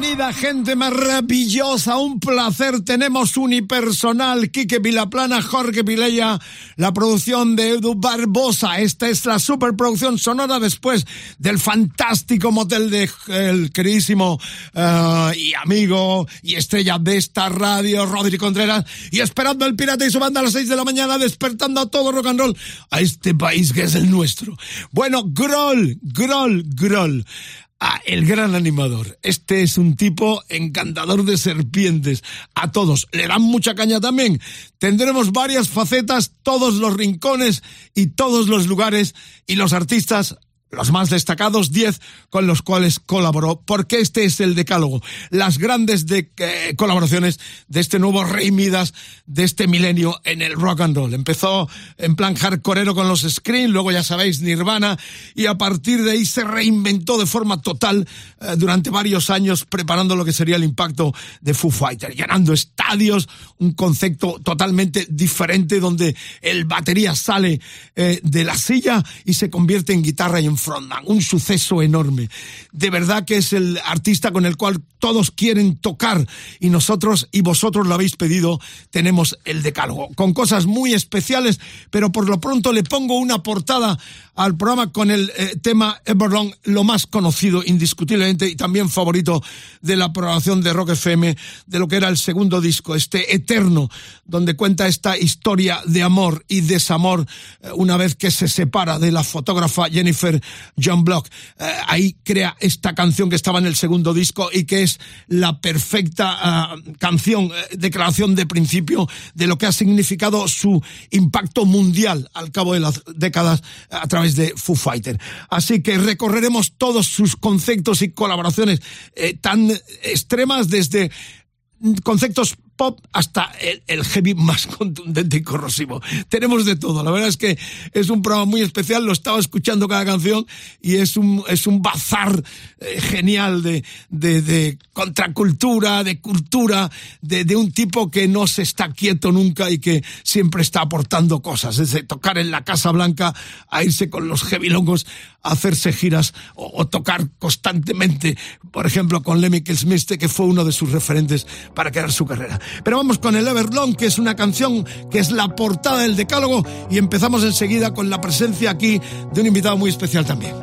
Bienvenida gente maravillosa, un placer. Tenemos unipersonal, Quique Vilaplana, Jorge Vilella, la producción de Edu Barbosa. Esta es la superproducción sonora después del fantástico motel de el queridísimo eh, y amigo y estrella de esta radio, Rodri Contreras, y esperando el pirata y su banda a las 6 de la mañana, despertando a todo rock and roll a este país que es el nuestro. Bueno, Groll, Groll, Groll. Ah, el gran animador. Este es un tipo encantador de serpientes. A todos. Le dan mucha caña también. Tendremos varias facetas, todos los rincones y todos los lugares y los artistas los más destacados 10 con los cuales colaboró, porque este es el decálogo, las grandes de, eh, colaboraciones de este nuevo Rey Midas de este milenio en el rock and roll. Empezó en plan hardcoreero con los Scream, luego ya sabéis Nirvana, y a partir de ahí se reinventó de forma total eh, durante varios años preparando lo que sería el impacto de Foo Fighters, llenando estadios, un concepto totalmente diferente donde el batería sale eh, de la silla y se convierte en guitarra y en frontman, un suceso enorme. De verdad que es el artista con el cual todos quieren tocar y nosotros y vosotros lo habéis pedido, tenemos el decálogo, con cosas muy especiales, pero por lo pronto le pongo una portada al programa con el eh, tema Everlong, lo más conocido indiscutiblemente y también favorito de la programación de Rock FM, de lo que era el segundo disco, este Eterno, donde cuenta esta historia de amor y desamor eh, una vez que se separa de la fotógrafa Jennifer John Block. Eh, ahí crea esta canción que estaba en el segundo disco y que es la perfecta ah, canción, eh, declaración de principio de lo que ha significado su impacto mundial al cabo de las décadas a través de Foo Fighter. Así que recorreremos todos sus conceptos y colaboraciones eh, tan extremas desde conceptos pop hasta el, heavy más contundente y corrosivo. Tenemos de todo. La verdad es que es un programa muy especial. Lo estaba escuchando cada canción y es un, es un bazar eh, genial de, de, contracultura, de cultura, de, un tipo que no se está quieto nunca y que siempre está aportando cosas. Desde tocar en la Casa Blanca a irse con los heavy longos a hacerse giras o, tocar constantemente, por ejemplo, con Lemmy Smith, que fue uno de sus referentes para crear su carrera. Pero vamos con el Everlong, que es una canción que es la portada del decálogo y empezamos enseguida con la presencia aquí de un invitado muy especial también.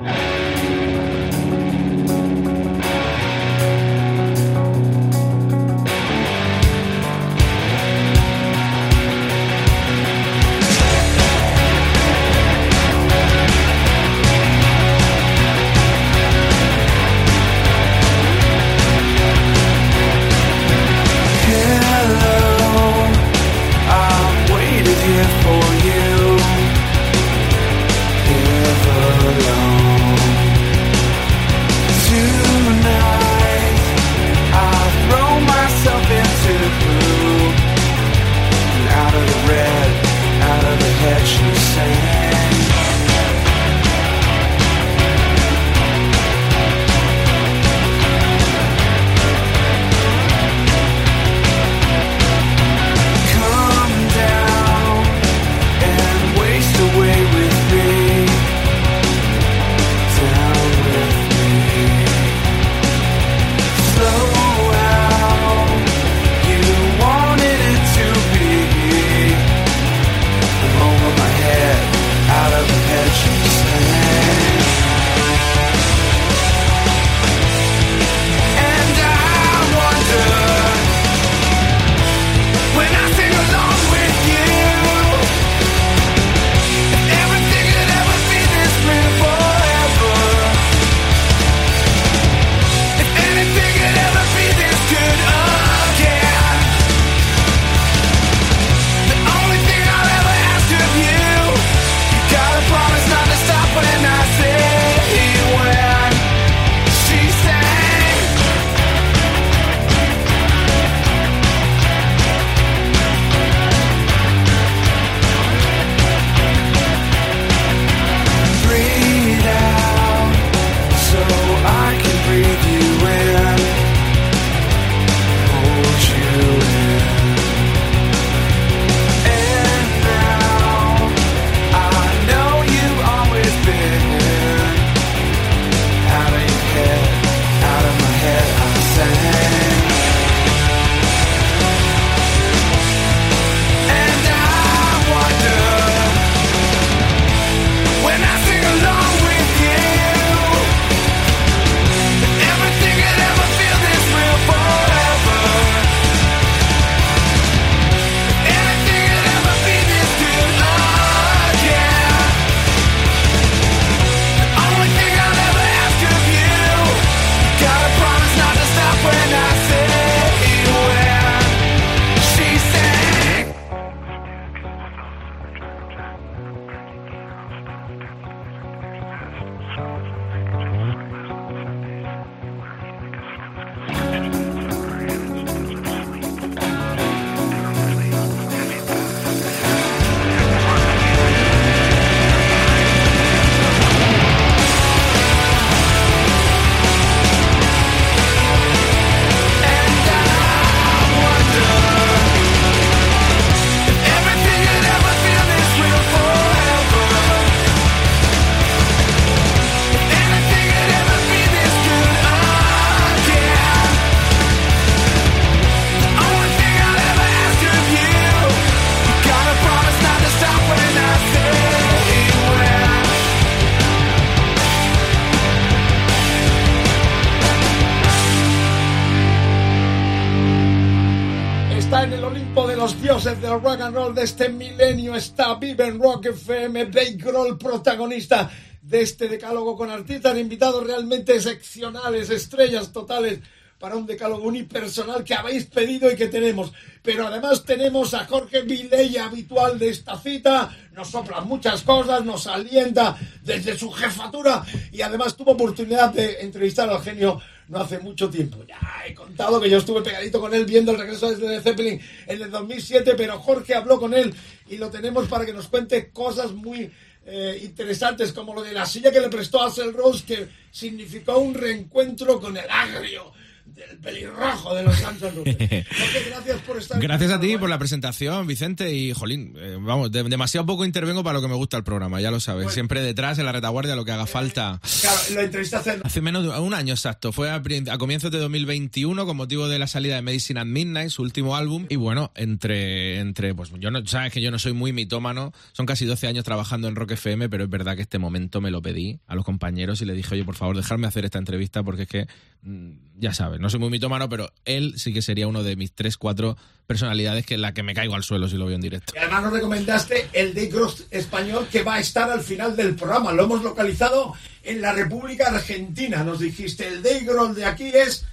Rock and roll de este milenio está Viven Rock FM, Dave Grohl, protagonista de este decálogo con artistas invitados realmente excepcionales, estrellas totales para un decálogo unipersonal que habéis pedido y que tenemos. Pero además tenemos a Jorge Vilella, habitual de esta cita, nos sopla muchas cosas, nos alienta desde su jefatura y además tuvo oportunidad de entrevistar al genio no hace mucho tiempo. Ya he contado que yo estuve pegadito con él viendo el regreso de Zeppelin en el 2007, pero Jorge habló con él y lo tenemos para que nos cuente cosas muy eh, interesantes como lo de la silla que le prestó a Axel Rose que significó un reencuentro con el agrio del pelirrojo de los Santos gracias por estar Gracias a ti por la presentación, Vicente. Y, jolín, eh, vamos, demasiado poco intervengo para lo que me gusta el programa, ya lo sabes. Siempre detrás, en la retaguardia, lo que haga falta. Claro, lo entrevistaste hace... menos de un año exacto. Fue a, comienzos de 2021 con motivo de la salida de Medicine at Midnight, su último álbum. Y bueno, entre, entre pues yo no, sabes que yo no soy muy mitómano. Son casi 12 años trabajando en Rock FM, pero es verdad que este momento me lo pedí a los compañeros y le dije, oye, por favor, dejarme hacer esta entrevista porque es que, mm, ya sabes, no soy muy mitómano, pero él sí que sería uno de mis tres, cuatro personalidades que la que me caigo al suelo si lo veo en directo. Y además nos recomendaste el Cross español que va a estar al final del programa. Lo hemos localizado en la República Argentina. Nos dijiste, el Day Cross de aquí es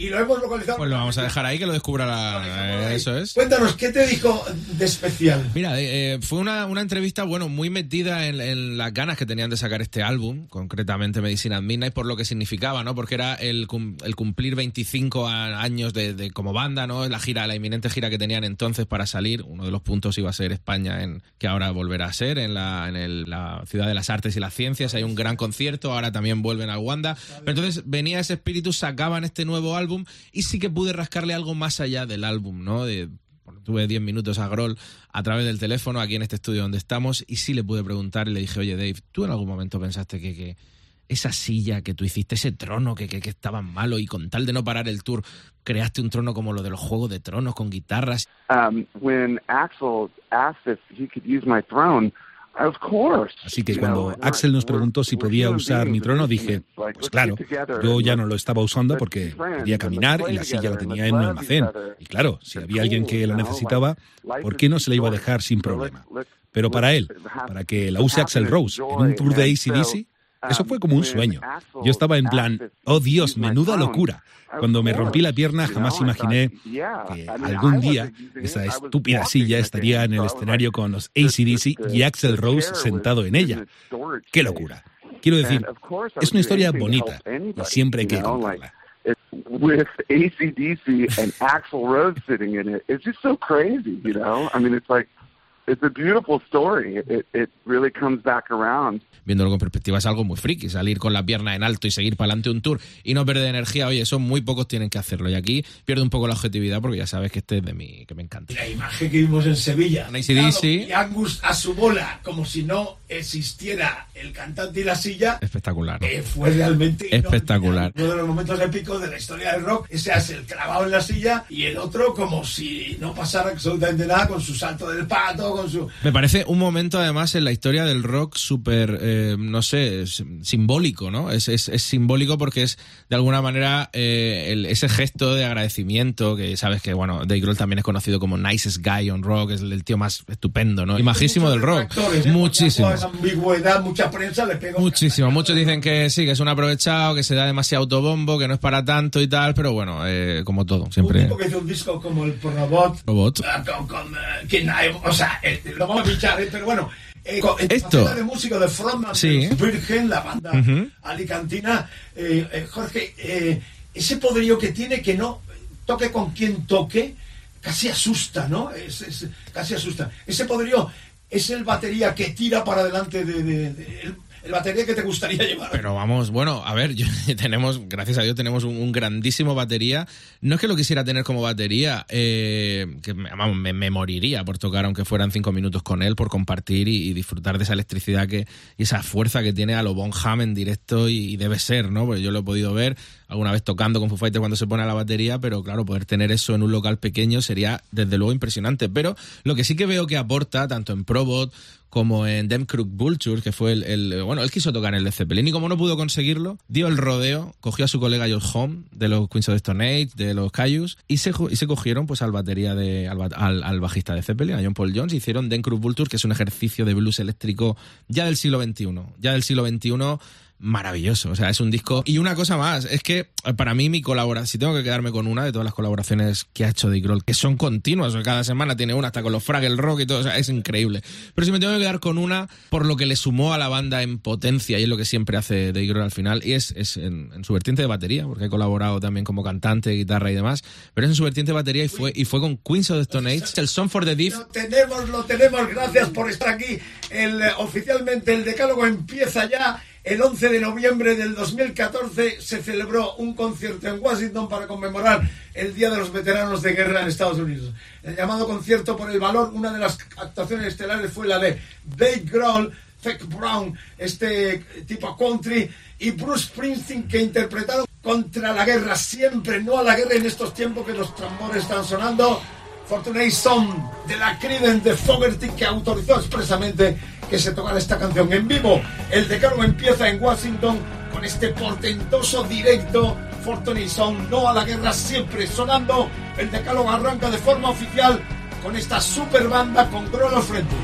y lo hemos localizado. Pues lo vamos a dejar ahí que lo descubra la... Eso es. Cuéntanos, ¿qué te dijo de especial? Mira, eh, fue una, una, entrevista, bueno, muy metida en, las ganas que tenían de sacar este álbum, concretamente Medicina Midnight, por lo que significaba, ¿no? Porque era el, el cumplir 25 años de, como banda, ¿no? La gira, la inminente gira que tenían entonces para salir. Uno de los puntos iba a ser España, en, que ahora volverá a ser, en, la, en el, la Ciudad de las Artes y las Ciencias. Hay un gran concierto, ahora también vuelven a Wanda. Pero entonces venía ese espíritu, sacaban este nuevo álbum y sí que pude rascarle algo más allá del álbum, ¿no? De, tuve 10 minutos a Groll a través del teléfono aquí en este estudio donde estamos y sí le pude preguntar y le dije, oye Dave, ¿tú en algún momento pensaste que, esa silla que tú hiciste, ese trono que, que, que estaba malo y con tal de no parar el tour, creaste un trono como lo de los Juegos de Tronos con guitarras? Um, when Axel asked if he could use my throne, Así que cuando Axel nos preguntó si podía usar mi trono, dije, pues claro, yo ya no lo estaba usando porque podía caminar y la silla la tenía en un almacén. Y claro, si había alguien que la necesitaba, ¿por qué no se la iba a dejar sin problema? Pero para él, para que la use Axel Rose en un tour de ACDC, eso fue como un sueño. Yo estaba en plan, oh Dios, menuda locura. Cuando me rompí la pierna jamás imaginé que algún día esa estúpida silla estaría en el escenario con los ACDC y Axel Rose sentado en ella. ¡Qué locura! Quiero decir, es una historia bonita y siempre hay que contarla. ACDC and Axel Rose sitting in it. It's just so crazy, it's a beautiful story. It, it really comes back around. viéndolo con perspectiva, es algo muy friki. Salir con la pierna en alto y seguir para adelante un tour y no perder energía, oye, eso muy pocos tienen que hacerlo. Y aquí pierde un poco la objetividad porque ya sabes que este es de mí, que me encanta. La imagen que vimos en Sevilla. Y Angus a su bola, como si no existiera el cantante y la silla. Espectacular. Eh, fue realmente espectacular. Uno de los momentos épicos de la historia del rock. Ese es el clavado en la silla y el otro como si no pasara absolutamente nada con su salto del pato, con su... Me parece un momento además en la historia del rock súper... Eh, eh, no sé, simbólico, ¿no? Es, es, simbólico porque es de alguna manera eh, ese gesto de agradecimiento que sabes que, bueno, Dave Grohl también es conocido como nicest guy on rock, es el, tío más estupendo, ¿no? Imajísimo del rock. ¿eh? Muchísimo. ambigüedad, mucha prensa le Muchísimo. Muchos dicen que sí, que es un aprovechado, que se da demasiado autobombo, que no es para tanto y tal, pero bueno, como todo, siempre. Un tipo que hizo un disco como el Robot. Robot. Con, o sea, lo vamos a pinchar, pero bueno. Eh, Esto. de música de Frontman Virgen, la banda alicantina, eh, eh, Jorge, ese poderío que tiene que no toque con quien toque, casi asusta, ¿no? Es, casi asusta. Ese poderío es el batería que tira para adelante de, el batería que te gustaría llevar. Pero vamos, bueno, a ver, tenemos, gracias a Dios, tenemos un, grandísimo batería. No es que lo quisiera tener como batería, eh, que me, moriría por tocar, aunque fueran cinco minutos con él, por compartir y, disfrutar de esa electricidad que, y esa fuerza que tiene a lo Bon Ham en directo y, debe ser, ¿no? Porque yo lo he podido ver alguna vez tocando con Foo Fighters cuando se pone a la batería, pero claro, poder tener eso en un local pequeño sería desde luego impresionante. Pero lo que sí que veo que aporta, tanto en Probot como en Dem Crook Vulture, que fue el, Bueno, él quiso tocar en el Zeppelin y como no pudo conseguirlo, dio el rodeo, cogió a su colega George Home de los Queens of the Stone Age, de los Cayus, y se, y se cogieron pues al batería de. Al, al, bajista de Zeppelin, a John Paul Jones, hicieron Dem Crook Vulture, que es un ejercicio de blues eléctrico ya del siglo XXI. Ya del siglo XXI maravilloso. O sea, es un disco. Y una cosa más, es que eh, para mí mi colaboración, si tengo que quedarme con una de todas las colaboraciones que ha hecho Dave Grohl, que son continuas, cada semana tiene una, hasta con los Fraggle Rock y todo, o sea, es increíble. Pero si me tengo que quedar con una, por lo que le sumó a la banda en potencia, y es lo que siempre hace Dave Grohl al final, y es, es en, su vertiente de batería, porque he colaborado también como cantante, guitarra y demás, pero es en su vertiente de batería y fue, y fue con Queens of the Stone Age, el Song for the Deep. Lo tenemos, lo tenemos, gracias por estar aquí. El, eh, oficialmente el decálogo empieza ya el 11 de noviembre del 2014 se celebró un concierto en Washington para conmemorar el Día de los Veteranos de Guerra en Estados Unidos. El llamado concierto por el valor, una de las actuaciones estelares fue la de Dave Grohl, Feck Brown, este tipo country, y Bruce Springsteen que interpretaron contra la guerra, siempre no a la guerra en estos tiempos que los tambores están sonando. Fortunate Son de la Creedence de Fogerty que autorizó expresamente que se tocara esta canción en vivo. El decálogo empieza en Washington con este portentoso directo Fortunate Son, no a la guerra siempre sonando. El decálogo arranca de forma oficial con esta super banda con Grohl al frente.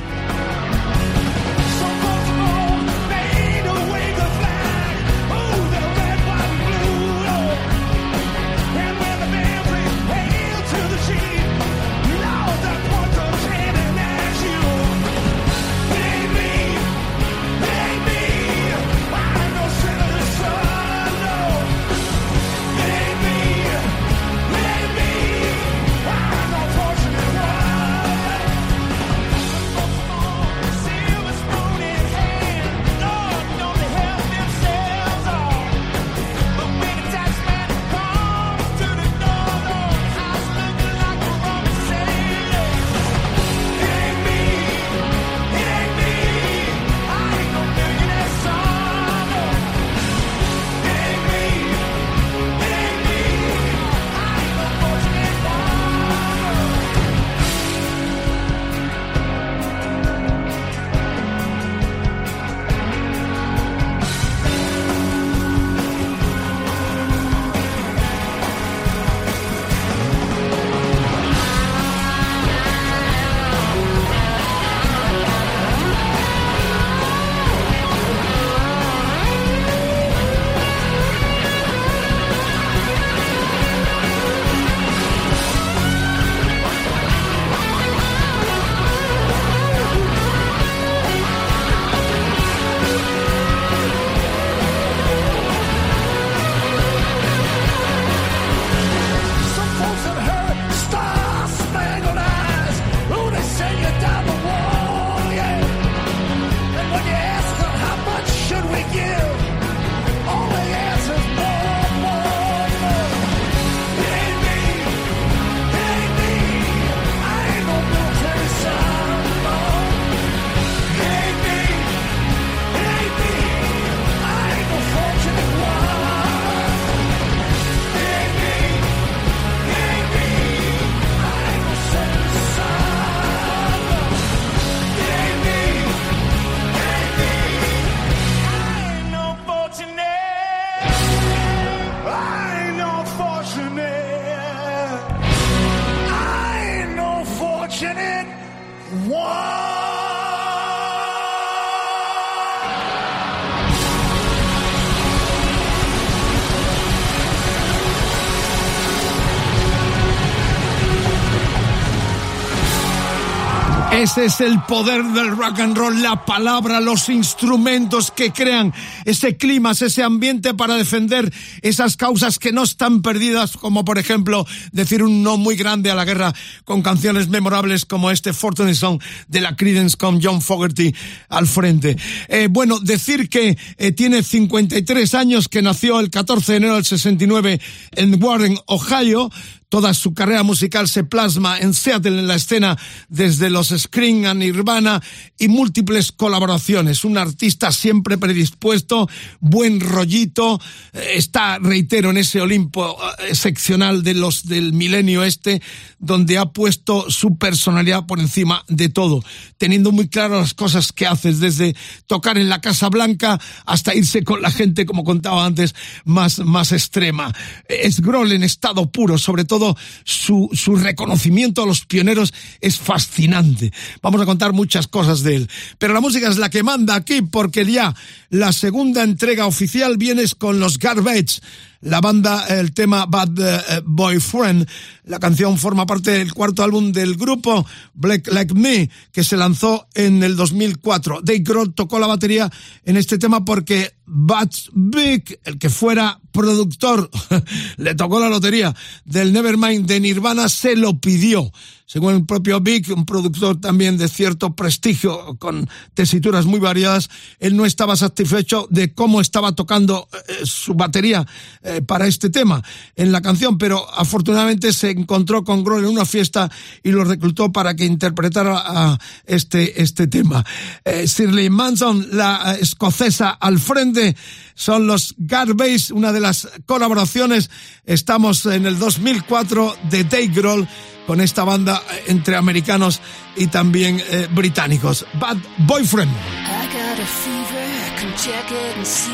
Ese es el poder del rock and roll, la palabra, los instrumentos que crean ese clima, ese ambiente para defender esas causas que no están perdidas, como por ejemplo decir un no muy grande a la guerra con canciones memorables como este Fortune Song de la Creedence con John Fogerty al frente. Eh, bueno, decir que eh, tiene 53 años, que nació el 14 de enero del 69 en Warren, Ohio, Toda su carrera musical se plasma en Seattle en la escena desde los Scream a Nirvana y múltiples colaboraciones. Un artista siempre predispuesto, buen rollito, eh, está, reitero, en ese Olimpo eh, seccional de los del milenio este, donde ha puesto su personalidad por encima de todo, teniendo muy claro las cosas que haces, desde tocar en la Casa Blanca hasta irse con la gente, como contaba antes, más, más extrema. Es Grohl en estado puro, sobre todo su, su reconocimiento a los pioneros es fascinante. Vamos a contar muchas cosas de él. Pero la música es la que manda aquí, porque ya la segunda entrega oficial viene con los Garbage la banda, el tema Bad eh, Boyfriend. La canción forma parte del cuarto álbum del grupo Black Like Me, que se lanzó en el 2004. Dave Grohl tocó la batería en este tema porque Bad Big, el que fuera productor, le tocó la lotería del Nevermind de Nirvana, se lo pidió según el propio Vic, un productor también de cierto prestigio, con tesituras muy variadas, él no estaba satisfecho de cómo estaba tocando eh, su batería eh, para este tema en la canción, pero afortunadamente se encontró con Grohl en una fiesta y lo reclutó para que interpretara este, este tema. Eh, Shirley Manson, la escocesa al frente, son los Garbage, una de las colaboraciones. Estamos en el 2004 de Dave Grohl con esta banda eh, entre americanos y también eh, británicos. Bad Boyfriend. I got a fever, come check it and see.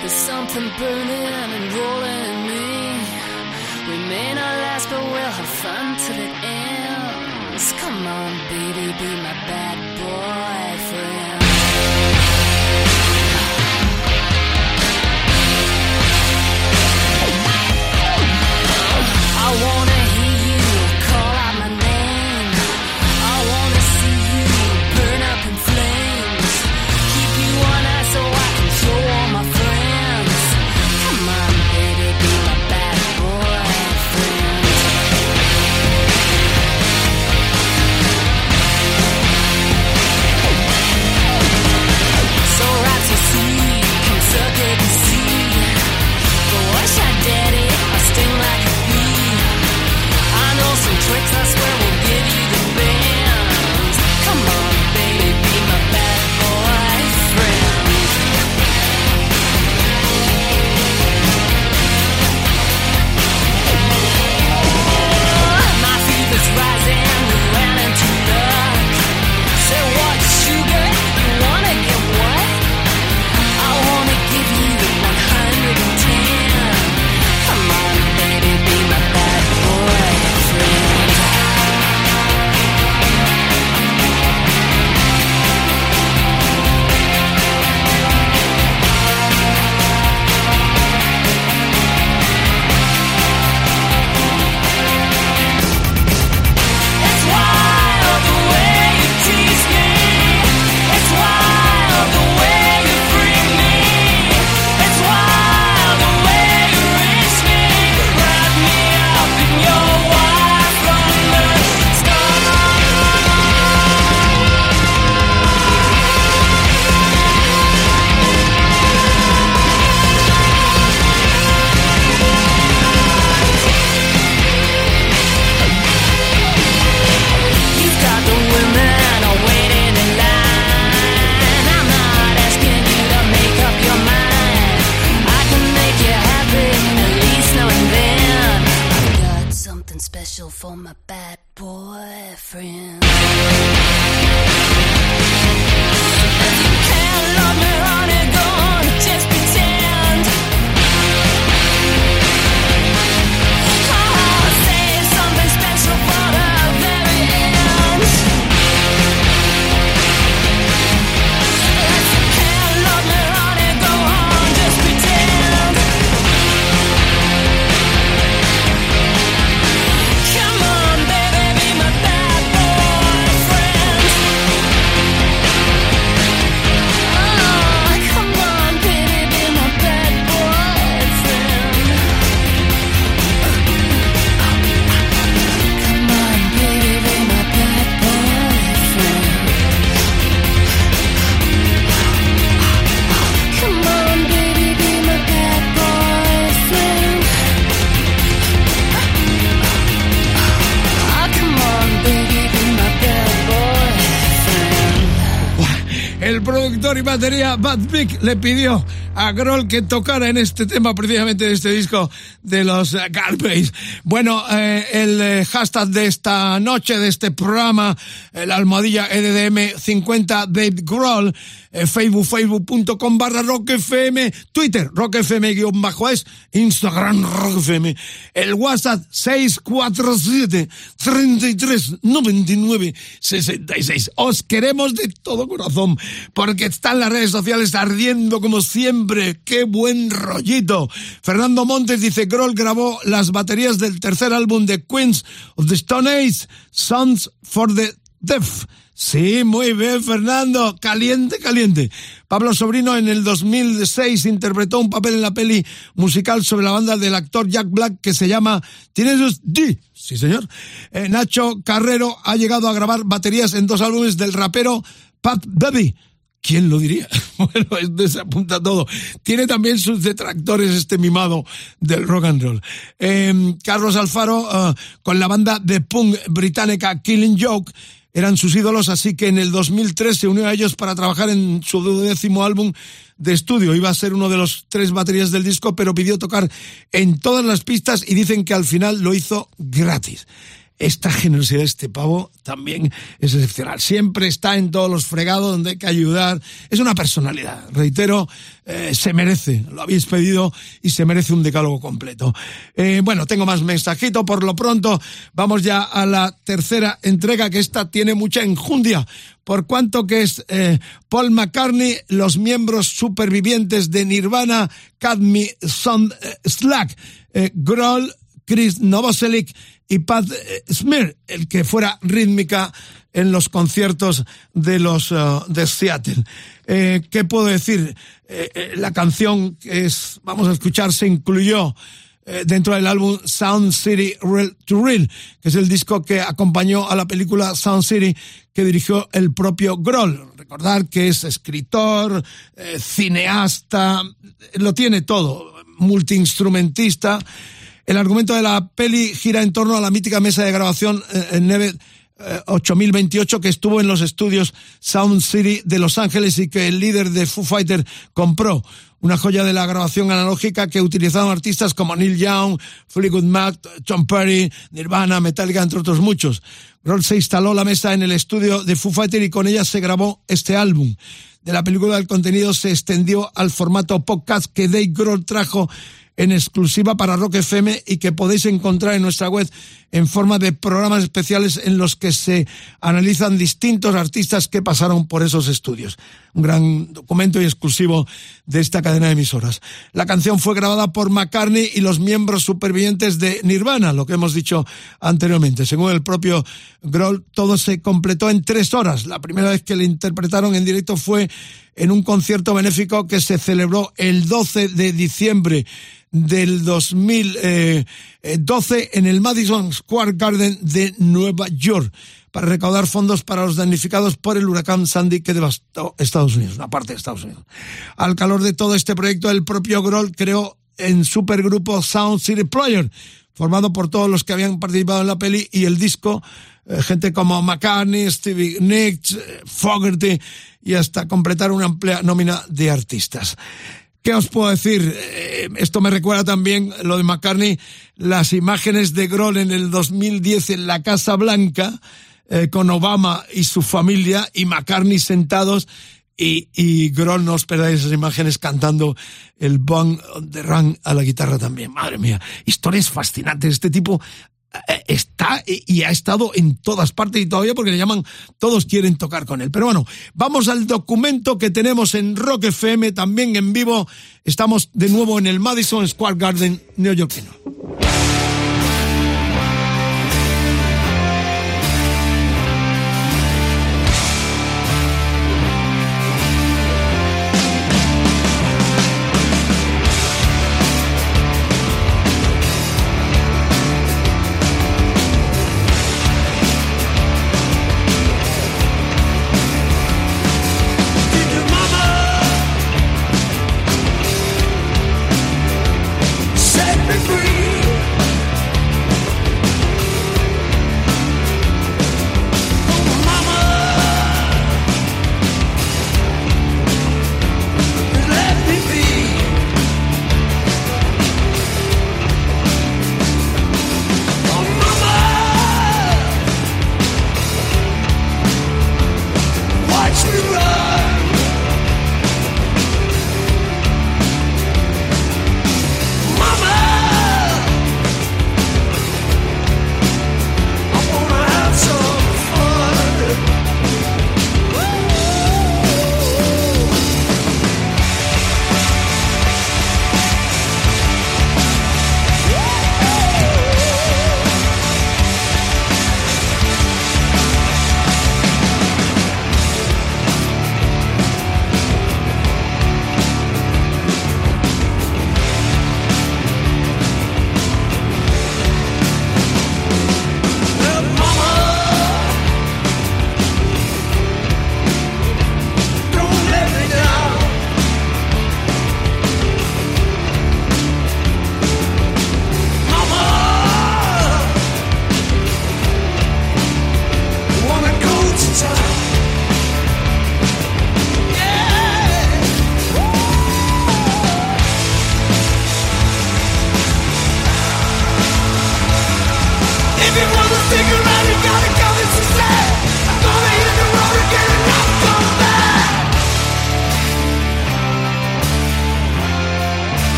There's something burning and rolling in me. We may not last, but we'll have fun till it ends. Come on, baby, be my bad batería Bad Big le pidió a Grohl que tocara en este tema precisamente de este disco de los Garbage. Bueno, eh, el eh, hashtag de esta noche, de este programa, la almohadilla EDM 50 Dave Grohl, eh, Facebook, facebook.com barra rockfm, Twitter, rockfm guion bajo es, Instagram rockfm, el WhatsApp 647 33 99 66. Os queremos de todo corazón porque están las redes sociales ardiendo como siempre. ¡Qué buen rollito! Fernando Montes dice, Grohl grabó las baterías del tercer álbum de Queens of the Stone Age, Songs for the Deaf. Sí, muy bien, Fernando. Caliente, caliente. Pablo Sobrino en el 2006 interpretó un papel en la peli musical sobre la banda del actor Jack Black que se llama Teenage D. Sí, señor. Eh, Nacho Carrero ha llegado a grabar baterías en dos álbumes del rapero Pat Baby. ¿Quién lo diría? Bueno, esto se todo. Tiene también sus detractores este mimado del rock and roll. Em, Carlos Alfaro eh, con la banda de punk británica Killing Joke eran sus ídolos, así que en el 2003 se unió a ellos para trabajar en su décimo álbum de estudio. Iba a ser uno de los tres baterías del disco, pero pidió tocar en todas las pistas y dicen que al final lo hizo gratis esta generosidad de este pavo también es excepcional. Siempre está en todos los fregados donde hay que ayudar. Es una personalidad. Reitero, eh, se merece. Lo habéis pedido y se merece un decálogo completo. Eh, bueno, tengo más mensajito. Por lo pronto, vamos ya a la tercera entrega, que esta tiene mucha enjundia. Por cuanto que es eh, Paul McCartney, los miembros supervivientes de Nirvana, Cadmi, Son, Slack, Grohl, Chris Novoselic y Pat eh, Smear, el que fuera rítmica en los conciertos de los eh, de Seattle. Eh, ¿Qué puedo decir? la canción que es, vamos a escuchar, se incluyó dentro del álbum Sound City Real to Real, que es el disco que acompañó a la película Sound City que dirigió el propio Grohl. Recordar que es escritor, cineasta, lo tiene todo, multiinstrumentista. El argumento de la peli gira en torno a la mítica mesa de grabación eh, en Neve 8028 que estuvo en los estudios Sound City de Los Ángeles y que el líder de Foo Fighter compró. Una joya de la grabación analógica que utilizaron artistas como Neil Young, Fleetwood Mac, John Perry, Nirvana, Metallica, entre otros muchos. Grohl se instaló la mesa en el estudio de Foo Fighter y con ella se grabó este álbum. De la película el contenido se extendió al formato podcast que Dave Grohl trajo en exclusiva para Rock FM y que podéis encontrar en nuestra web en forma de programas especiales en los que se analizan distintos artistas que pasaron por esos estudios. Un gran documento y exclusivo de esta cadena de emisoras. La canción fue grabada por McCartney y los miembros supervivientes de Nirvana, lo que hemos dicho anteriormente. Según el propio Grohl, todo se completó en tres horas. La primera vez que le interpretaron en directo fue en un concierto benéfico que se celebró el 12 de diciembre del 2012 eh, en el Madison Square Garden de Nueva York para recaudar fondos para los damnificados por el huracán Sandy que devastó Estados Unidos, una parte de Estados Unidos. Al calor de todo este proyecto, el propio Grohl creó en supergrupo Sound City Player, formado por todos los que habían participado en la peli y el disco, gente como McCartney, Stevie Nicks, eh, Fogerty y hasta completar una amplia nómina de artistas. ¿Qué os puedo decir? Eh, esto me recuerda también lo de McCartney, las imágenes de Grohl en el 2010 en la Casa Blanca, eh, con Obama y su familia, y McCartney sentados, y, y Grohl, no os perdáis esas imágenes cantando el Bong de Run a la guitarra también. Madre mía, historias fascinantes. Este tipo eh, está y ha estado en todas partes y todavía porque le llaman, todos quieren tocar con él. Pero bueno, vamos al documento que tenemos en Rock FM, también en vivo. Estamos de nuevo en el Madison Square Garden neoyorquino.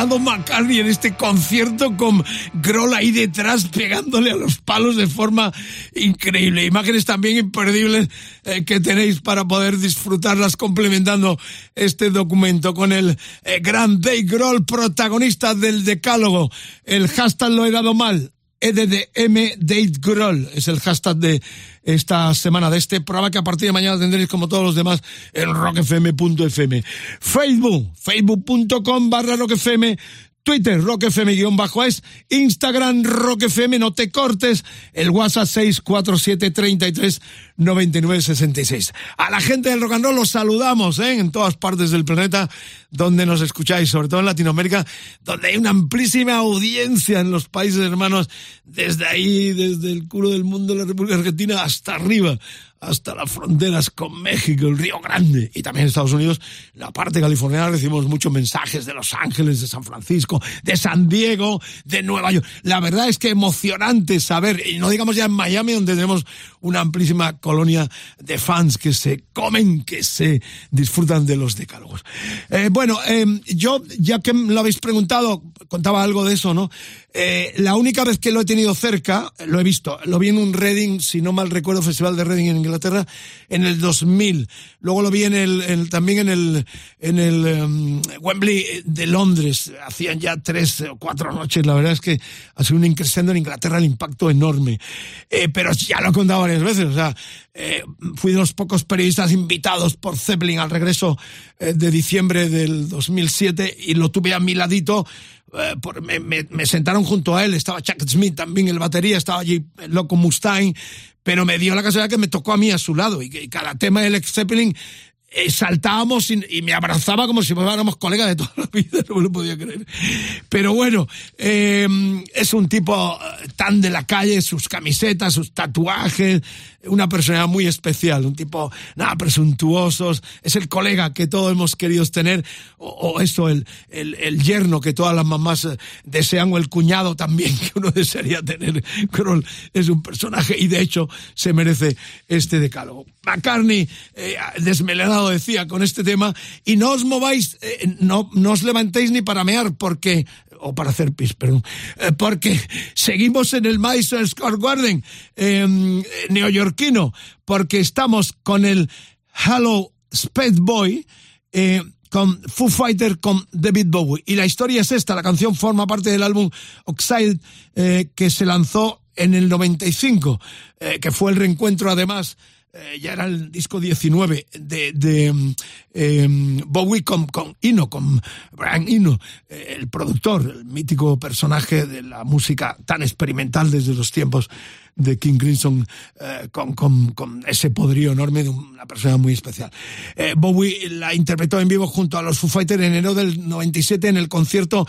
Desmelenado McCartney en este concierto con Grohl ahí detrás pegándole a los palos de forma increíble. Imágenes también imperdibles eh, que tenéis para poder disfrutarlas complementando este documento con el eh, gran Dave Grohl, protagonista del decálogo. El hashtag lo he dado mal. EDDM Date Grohl es el hashtag de esta semana de este programa que a partir de mañana tendréis como todos los demás en rockfm.fm. Facebook, facebook.com barra rockfm Twitter, RockFM-es, Instagram, RockFM, no te cortes, el WhatsApp 647 33 A la gente del rock and roll los saludamos ¿eh? en todas partes del planeta donde nos escucháis, sobre todo en Latinoamérica, donde hay una amplísima audiencia en los países hermanos, desde ahí, desde el culo del mundo de la República Argentina hasta arriba hasta las fronteras con México, el Río Grande y también Estados Unidos, la parte californiana recibimos muchos mensajes de Los Ángeles, de San Francisco, de San Diego, de Nueva York. La verdad es que emocionante saber, y no digamos ya en Miami, donde tenemos una amplísima colonia de fans que se comen, que se disfrutan de los decálogos. Eh, bueno, eh, yo, ya que lo habéis preguntado, contaba algo de eso, ¿no? Eh, la única vez que lo he tenido cerca, lo he visto, lo vi en un Reading, si no mal recuerdo, Festival de Reading en Inglaterra, en el 2000. Luego lo vi en el, también en el, en el em, Wembley de Londres. Hacían ya tres o cuatro noches. La verdad es que ha sido un increscendo en Inglaterra el impacto enorme. Eh, pero ya lo he contado varias veces. O sea, eh, fui de los pocos periodistas invitados por Zeppelin al regreso de diciembre del 2007 y lo tuve a mi ladito eh, me, sentaron junto a él, estaba Chuck Smith también, el batería, estaba allí loco Mustaine, pero me dio la casualidad que me tocó a mí a su lado y, cada tema del Led Zeppelin eh, saltábamos y, me abrazaba como si fuéramos colegas de toda la vida, no me lo podía creer. Pero bueno, em, es un tipo eh, tan de la calle, sus camisetas, sus tatuajes, una personalidad muy especial, un tipo, nada, presuntuosos, es el colega que todos hemos querido tener, o, esto, el, el, yerno que todas las mamás eh, desean, o el cuñado también que uno desearía tener. Kroll es un personaje y de hecho se merece este decálogo. McCartney, desmelenado decía, con este tema, y no os mováis, eh, no, no os levantéis ni para mear, porque o para hacer pis, perdón, eh, porque seguimos en el Madison Square Garden em, neoyorquino, porque estamos con el Hello Space Boy, eh, con Foo Fighter con David Bowie. Y la historia es esta, la canción forma parte del álbum Oxide que se lanzó en el 95, que fue el reencuentro además eh, ya era el disco 19 de, de em, Bowie con, con Ino, con Brian Ino, eh, el productor, el mítico personaje de la música tan experimental desde los tiempos de King Crimson, eh, con, con, con, ese poderío enorme de una persona muy especial. Bowie la interpretó en vivo junto a los Foo Fighters en enero del 97 en el concierto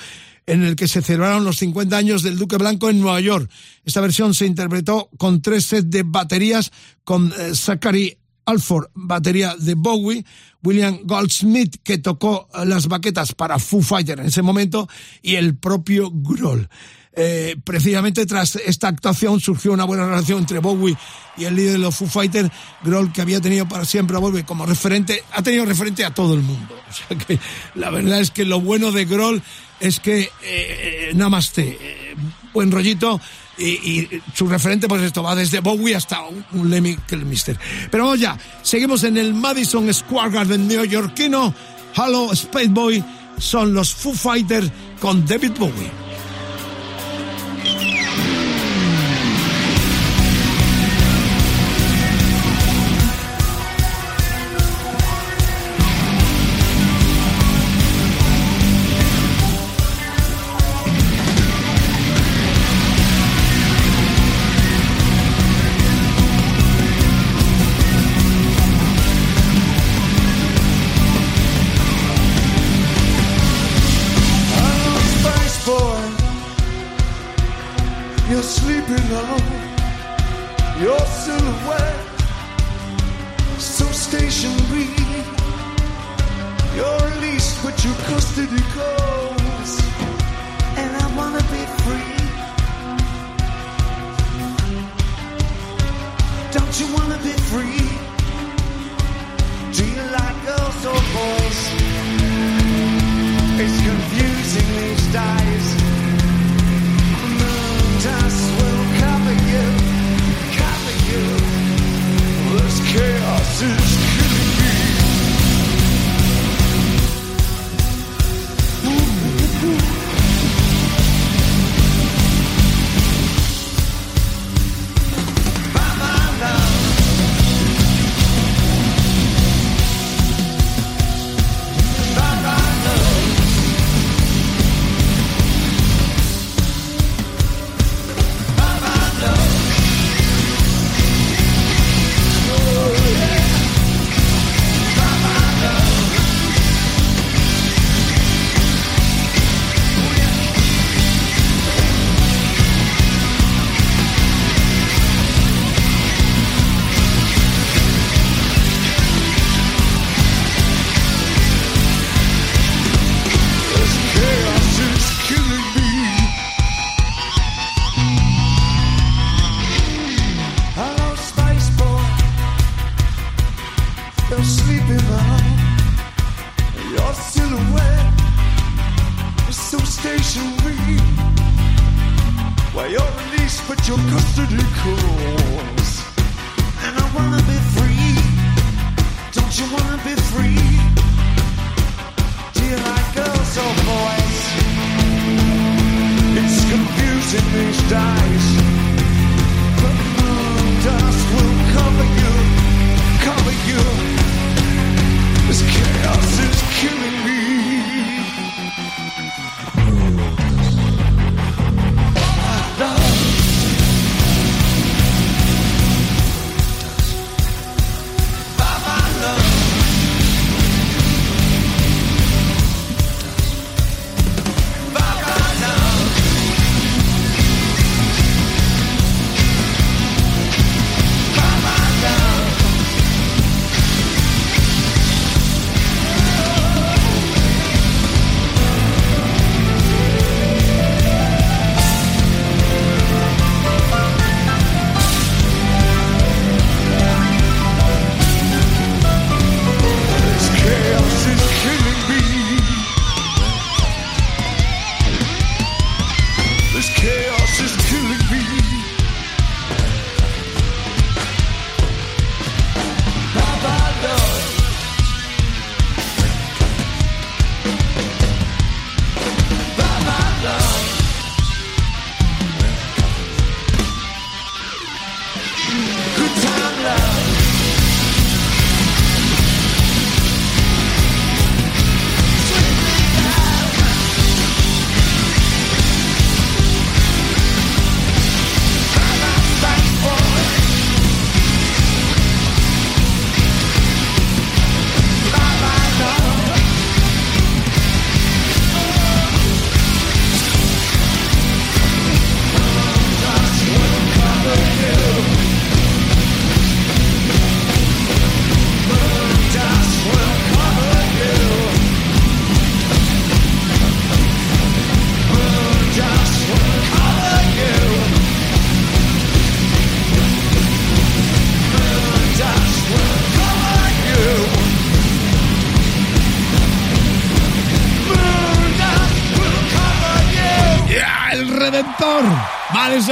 en el que se celebraron los 50 años del Duque Blanco en Nueva York. Esta versión se interpretó con tres sets de baterías, con eh, Zachary Alford, batería de Bowie, William Goldsmith, que tocó eh, las baquetas para Foo Fighter en ese momento, y el propio Grohl. Eh, precisamente tras esta actuación surgió una buena relación entre Bowie y el líder de los Foo Fighters, Grohl, que había tenido para siempre a Bowie como referente, ha tenido referente a todo el mundo. O sea que la verdad es que lo bueno de Grohl es que eh, namaste, eh, buen rollito, y, su referente, pues esto va desde Bowie hasta un, Lemmy Mister. Pero vamos ya, seguimos en el Madison Square Garden neoyorquino. Hello Space Boy son los Foo Fighters con David Bowie. You're sleeping alone. Your silhouette, so stationary. You're released, but your custody goes. And I wanna be free. Don't you wanna be free? Do you like girls or boys? It's confusing these days. This chaos is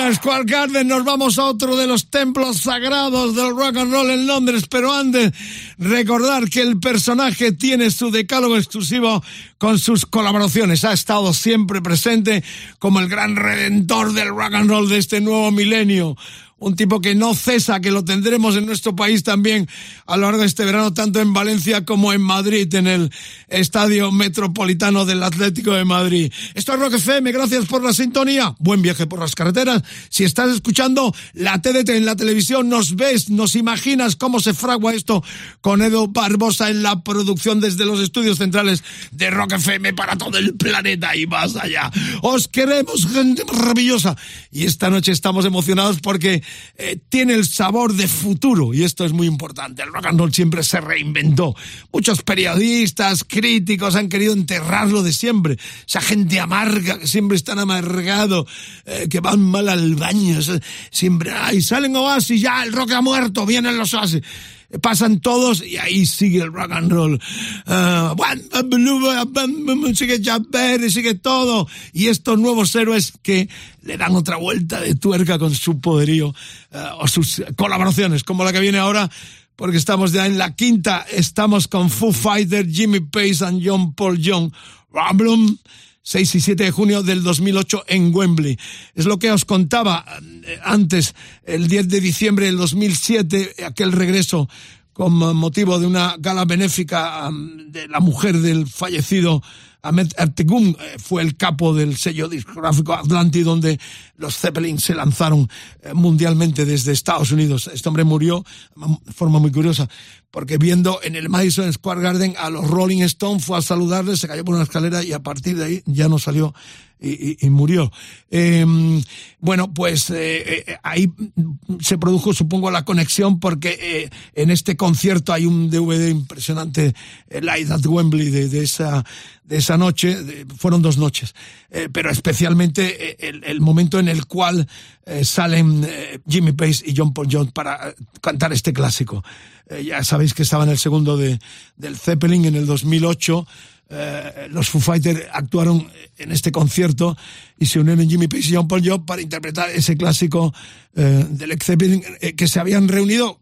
Madison Square Garden, nos vamos a otro de los templos sagrados del rock and roll en Londres, pero antes recordar que el personaje tiene su decálogo exclusivo con sus colaboraciones. Ha estado siempre presente como el gran redentor del rock and roll de este nuevo milenio un tipo que no cesa, que lo tendremos en nuestro país también a lo largo de este verano, tanto en Valencia como en Madrid, en el Estadio Metropolitano del Atlético de Madrid. Esto es Rock FM, gracias por la sintonía, buen viaje por las carreteras. Si estás escuchando la TDT en la televisión, nos ves, nos imaginas cómo se fragua esto con Edo Barbosa en la producción desde los estudios centrales de Rock FM para todo el planeta y más allá. Os queremos, gente maravillosa. Y esta noche estamos emocionados porque eh, tiene el sabor de futuro y esto es muy importante. El rock and roll siempre se reinventó. Muchos periodistas, críticos han querido enterrarlo de siempre. Esa gente amarga que siempre están amargado, eh, que van mal al baño, siempre, ay, salen oasis, ya el rock ha muerto, vienen los oasis pasan todos y ahí sigue el rock and roll. Uh, sigue Japper, sigue todo. Y estos nuevos héroes que le dan otra vuelta de tuerca con su poderío uh, o sus colaboraciones, como la que viene ahora, porque estamos ya en la quinta, estamos con Foo Fighter, Jimmy Page and John Paul Young. 6 y 7 de junio del 2008 en Wembley. Es lo que os contaba antes, el 10 de diciembre del 2007, aquel regreso con motivo de una gala benéfica de la mujer del fallecido Ahmed Ertegun fue el capo del sello discográfico Atlantic donde los Zeppelin se lanzaron mundialmente desde Estados Unidos. Este hombre murió de forma muy curiosa porque viendo en el Madison Square Garden a los Rolling Stones fue a saludarles, se cayó por una escalera y a partir de ahí ya no salió y, y, y murió. Eh, bueno, pues eh, ahí se produjo, supongo, la conexión porque eh, en este concierto hay un DVD impresionante, Light at Wembley, de, de esa de esa noche, de, fueron dos noches, pero especialmente el, el, momento en el cual salen Jimmy Page y John Paul Jones para cantar este clásico. ya sabéis que estaba en el segundo de, del Zeppelin en el 2008, eh, los Foo Fighters actuaron en este concierto y se unieron Jimmy Page y John Paul Job para interpretar ese clásico eh, del Zeppelin eh, que se habían reunido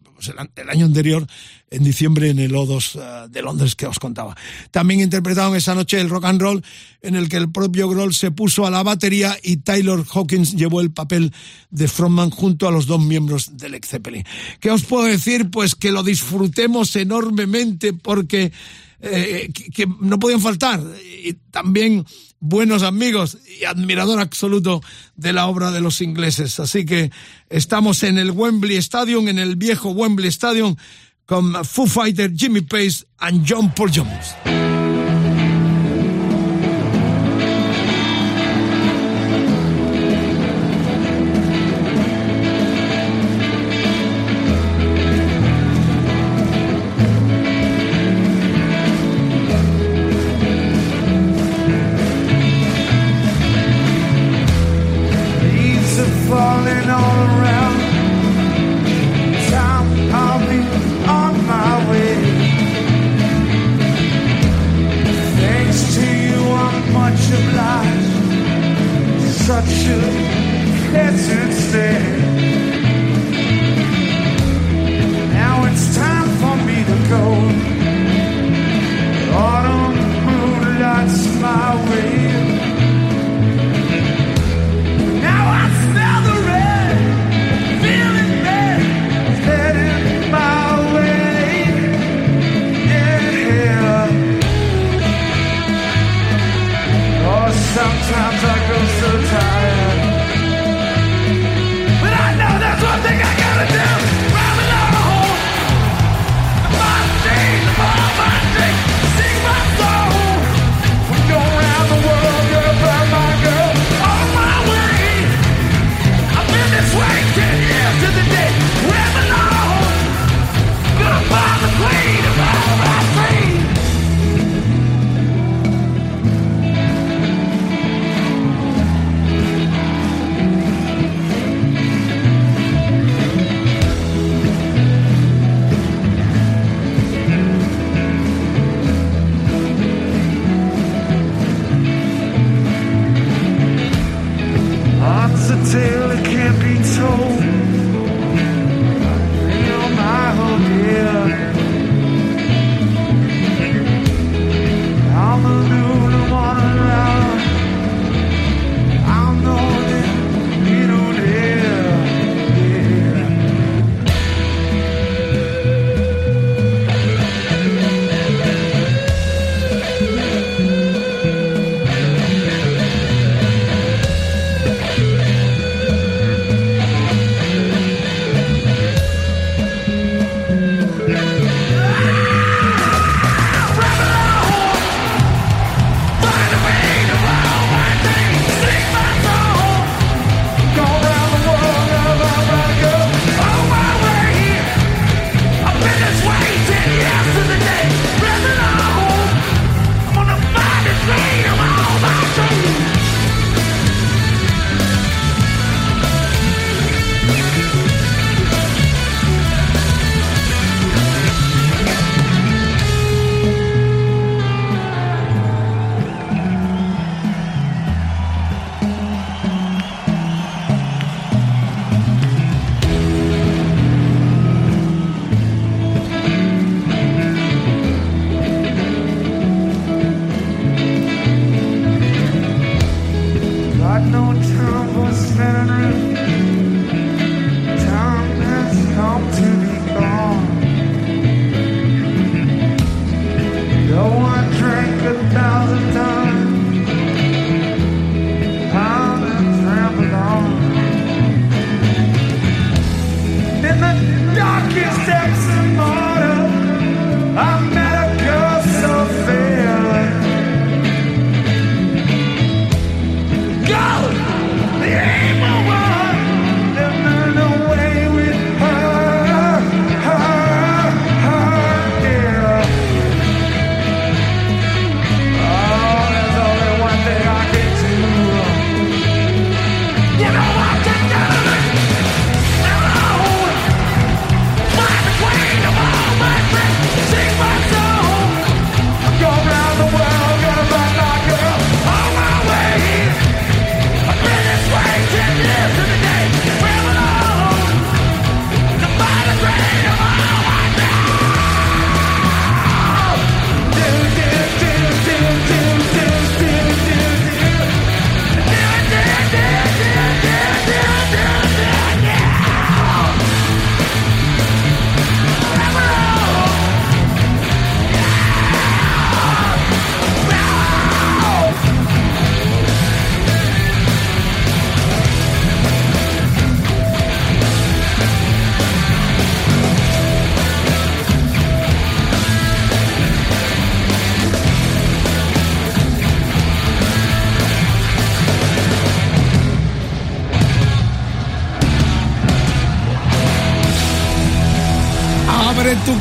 el, año anterior, en diciembre, en el O2 de Londres que os contaba. También interpretaron esa noche el rock and roll en el que el propio Grohl se puso a la batería y Taylor Hawkins llevó el papel de frontman junto a los dos miembros del Led Zeppelin. ¿Qué os puedo decir? Pues que lo disfrutemos enormemente porque eh, que, no podían faltar. Y también buenos amigos y admirador absoluto de la obra de los ingleses. Así que estamos en el Wembley Stadium, en el viejo Wembley Stadium, con Foo Fighter, Jimmy Pace y John Paul Jones.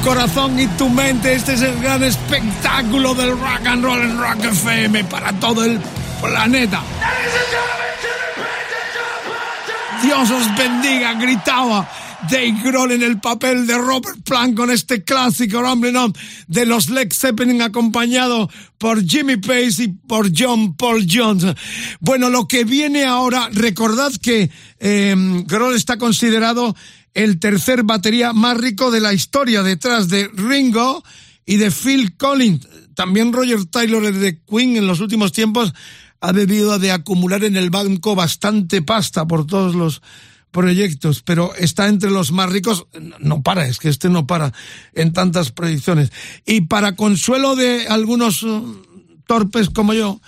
Corazón y tu mente. Este es el gran espectáculo del rock and roll en Rock FM para todo el planeta. Dios os bendiga, gritaba Dave Grohl en el papel de Robert Plant con este clásico Rumbling On de los Led Zeppelin acompañado por Jimmy Page y por John Paul Jones. Bueno, lo que viene ahora, recordad que eh, Grohl está considerado el tercer batería más rico de la historia detrás de Ringo y de Phil Collins. También Roger Taylor de Queen en los últimos tiempos ha debido de acumular en el banco bastante pasta por todos los proyectos, pero está entre los más ricos, no para, es que este no para en tantas predicciones. Y para consuelo de algunos uh, torpes como yo,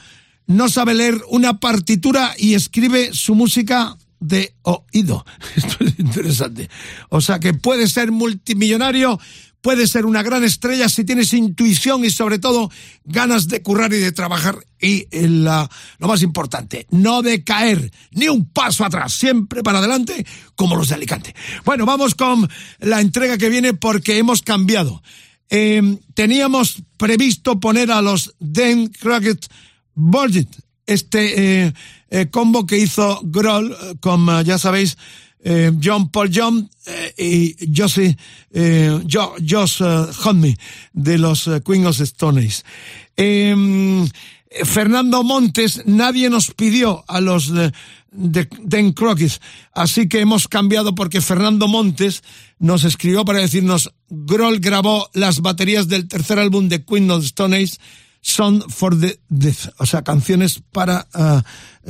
no sabe leer una partitura y escribe su música de oído. Esto es interesante. O sea que puede ser multimillonario puedes ser una gran estrella si tienes intuición y sobre todo ganas de currar y de trabajar. Y lo más importante, no de caer ni un paso atrás, siempre para adelante como los de Alicante. Bueno, vamos con la entrega que viene porque hemos cambiado. Em, teníamos previsto poner a los Den Crockett Budget, este eh, eh, combo que hizo Groll, eh, con, ya sabéis, eh, John Paul John eh, y Josie, eh, Josh Hodney de los Queen of Stones. Em, Fernando Montes, nadie nos pidió a los de, Den Crockett, así que hemos cambiado porque Fernando Montes nos escribió para decirnos, Grohl grabó las baterías del tercer álbum de Queen of Stones, Song for the Deaf, o sea, canciones para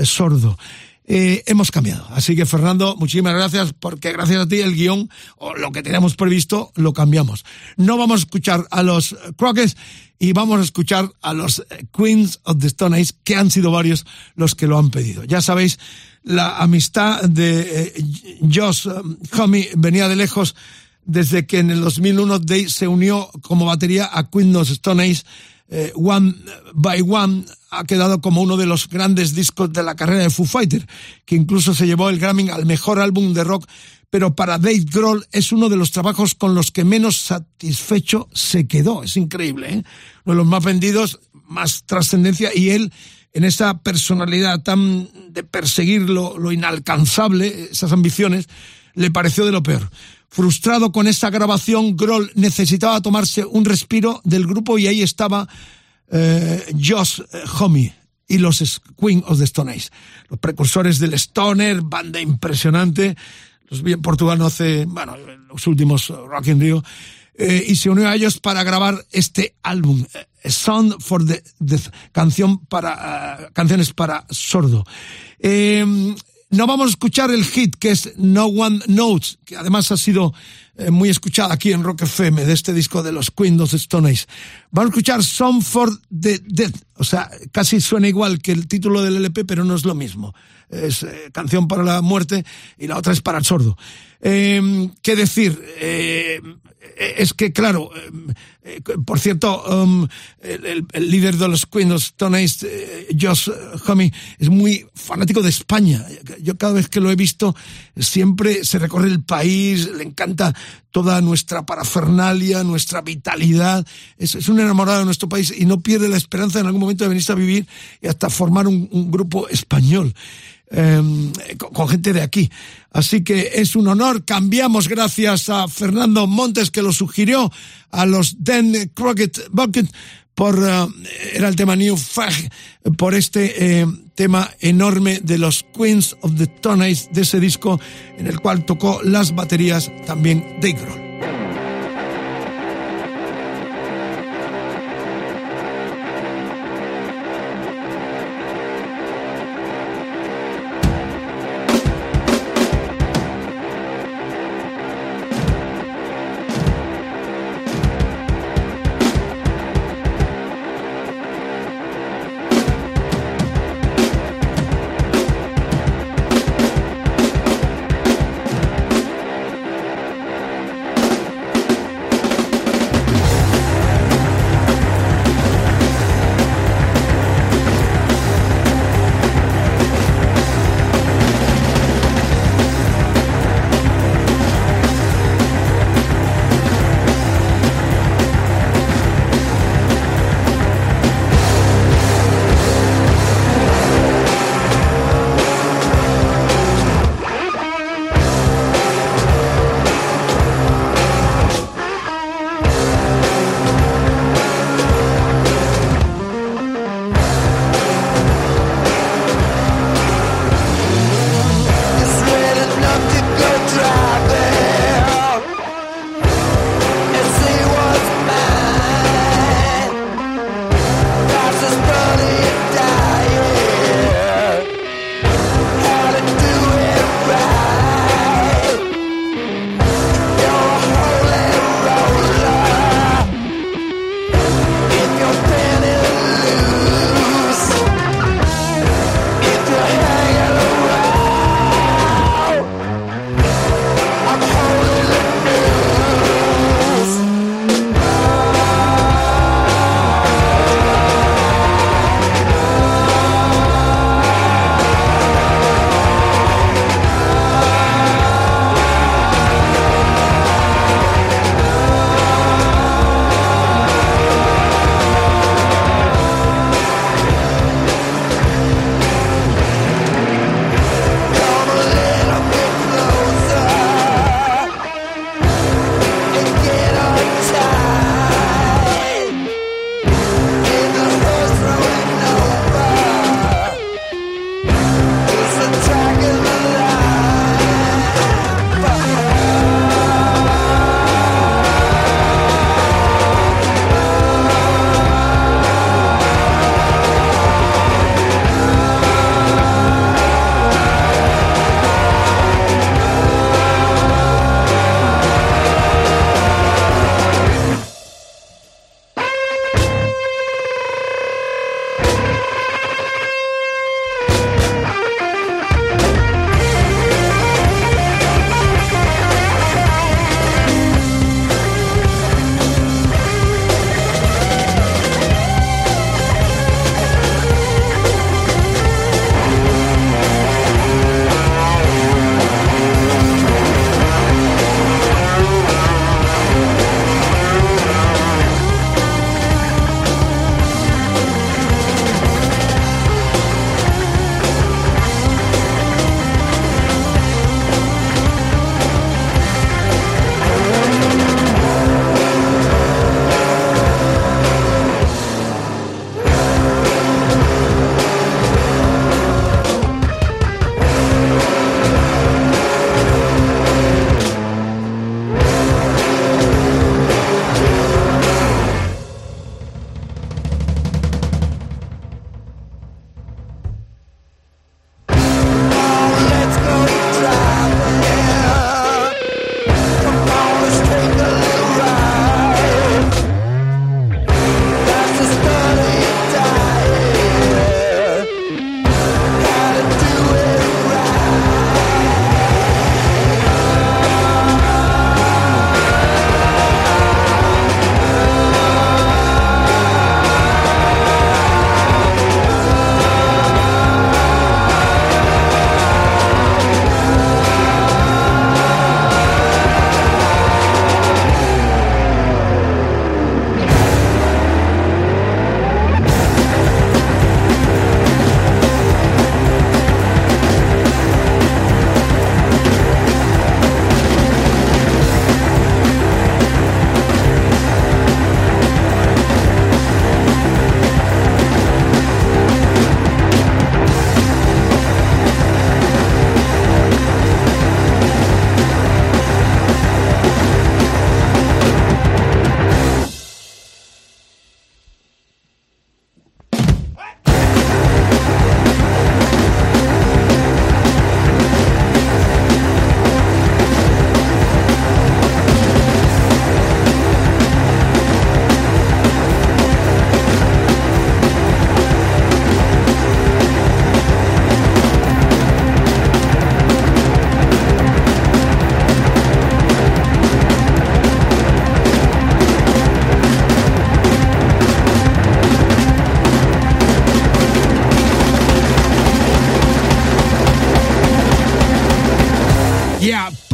sordo. Eh, hemos cambiado. Así que Fernando, muchísimas gracias porque gracias a ti el guion o lo que teníamos previsto lo cambiamos. No vamos a escuchar a los Crockets y vamos a escuchar a los Queens of the Stone Age, que han sido varios los que lo han pedido. Ya sabéis, la amistad de eh, Josh Homie venía de lejos desde que en el 2001 Dave se unió como batería a Queens of the Stone Age eh, One by One ha quedado como uno de los grandes discos de la carrera de Foo Fighter, que incluso se llevó el Grammy al mejor álbum de rock, pero para Dave Grohl es uno de los trabajos con los que menos satisfecho se quedó. Es increíble, ¿eh? Uno de los más vendidos, más trascendencia, y él en esa personalidad tan de perseguir lo, lo inalcanzable, esas ambiciones, le pareció de lo peor. Frustrado con esa grabación, Grohl necesitaba tomarse un respiro del grupo y ahí estaba eh, Josh eh, y los Queen of the Stone los precursores del Stoner, banda impresionante. Los vi en Portugal no hace, bueno, los últimos Rock in Rio. Eh, y se unió a ellos para grabar este álbum, eh, Song for the, canción para, canciones para sordo. No vamos a escuchar el hit que es No One Knows, que además ha sido eh, muy escuchada aquí en Rock FM de este disco de los Queen of Stone Age. Vamos a escuchar Song for the Dead, o sea, casi suena igual que el título del LP, pero no es lo mismo. Es eh, canción para la muerte y la otra es para el sordo. Eh, ¿Qué decir? Eh, es que, claro, eh, por cierto, um, el, líder de los Queen of Stone Age, Josh Homme, es muy fanático de España. Yo cada vez que lo he visto, siempre se recorre el país, le encanta toda nuestra parafernalia, nuestra vitalidad. Es, un enamorado de nuestro país y no pierde la esperanza en algún momento de venirse a vivir y hasta formar un grupo español. Em, con, gente de aquí. Así que es un honor. Cambiamos gracias a Fernando Montes que lo sugirió a los Den Crockett Bucket por eh, era el tema New Fag por este eh, tema enorme de los Queens of the Tonys de ese disco en el cual tocó las baterías también Dave Grohl.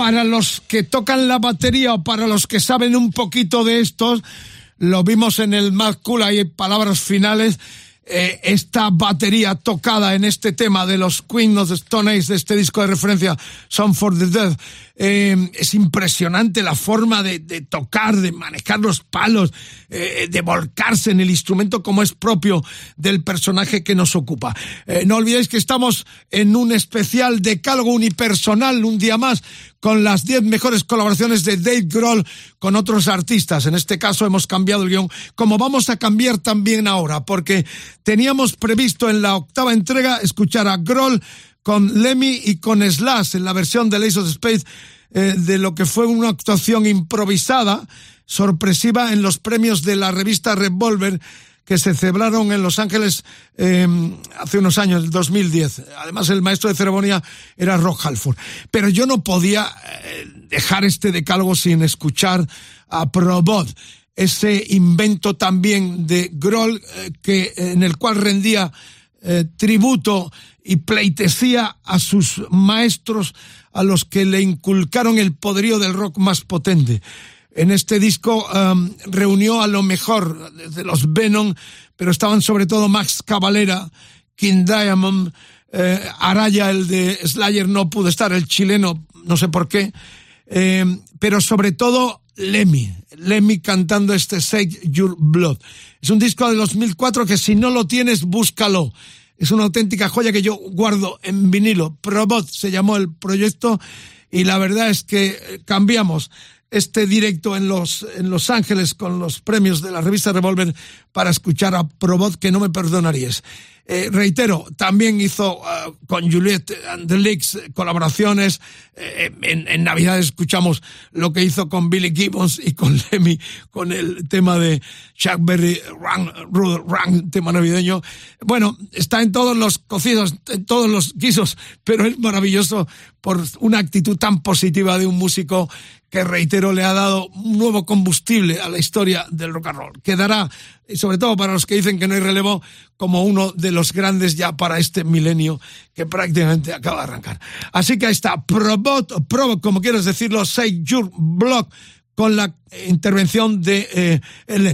Para los que tocan la batería o para los que saben un poquito de estos, lo vimos en el Mad Cool, hay palabras finales, eh, esta batería tocada en este tema de los Queen of the Stone Age, de este disco de referencia, Song for the Dead. Eh, es impresionante la forma de, tocar, de manejar los palos, eh, de volcarse en el instrumento como es propio del personaje que nos ocupa. no olvidéis que estamos en un especial decálogo unipersonal, un día más, con las 10 mejores colaboraciones de Dave Grohl con otros artistas. En este caso hemos cambiado el guion, como vamos a cambiar también ahora, porque teníamos previsto en la octava entrega escuchar a Grohl con Lemmy y con Slash en la versión de Ace of Space eh, de lo que fue una actuación improvisada, sorpresiva en los premios de la revista Revolver que se celebraron en Los Ángeles eh, hace unos años, el 2010. Además, el maestro de ceremonia era Rock Halford. Pero yo no podía eh, dejar este decálogo sin escuchar a Probot, ese invento también de Groll eh, que, en el cual rendía tributo y pleitesía a sus maestros a los que le inculcaron el poderío del rock más potente en este disco um, reunió a lo mejor de los Venom, pero estaban sobre todo Max Cavalera, King Diamond, eh, Araya, el de Slayer, no pudo estar, el chileno, no sé por qué, eh, pero sobre todo Lemmy, Lemmy cantando este Save Your Blood. Es un disco de 2004 que si no lo tienes, búscalo. Es una auténtica joya que yo guardo en vinilo. Probot se llamó el proyecto y la verdad es que cambiamos este directo en Los, en los Ángeles con los premios de la revista Revolver para escuchar a Probot, que no me perdonarías. Eh, reitero, también hizo uh, con Juliette and the Leaks colaboraciones. Eh, en, Navidad escuchamos lo que hizo con Billy Gibbons y con Lemmy, con el tema de Chuck Berry, Run, Run, tema navideño. Bueno, está en todos los cocidos, en todos los guisos, pero es maravilloso por una actitud tan positiva de un músico que reitero le ha dado un nuevo combustible a la historia del rock and roll. Quedará, y sobre todo para los que dicen que no hay relevo, como uno de los grandes ya para este milenio que prácticamente acaba de arrancar. Así que ahí está, Probot, Probot, como quieras decirlo, Say Your Blog, con la intervención de eh, el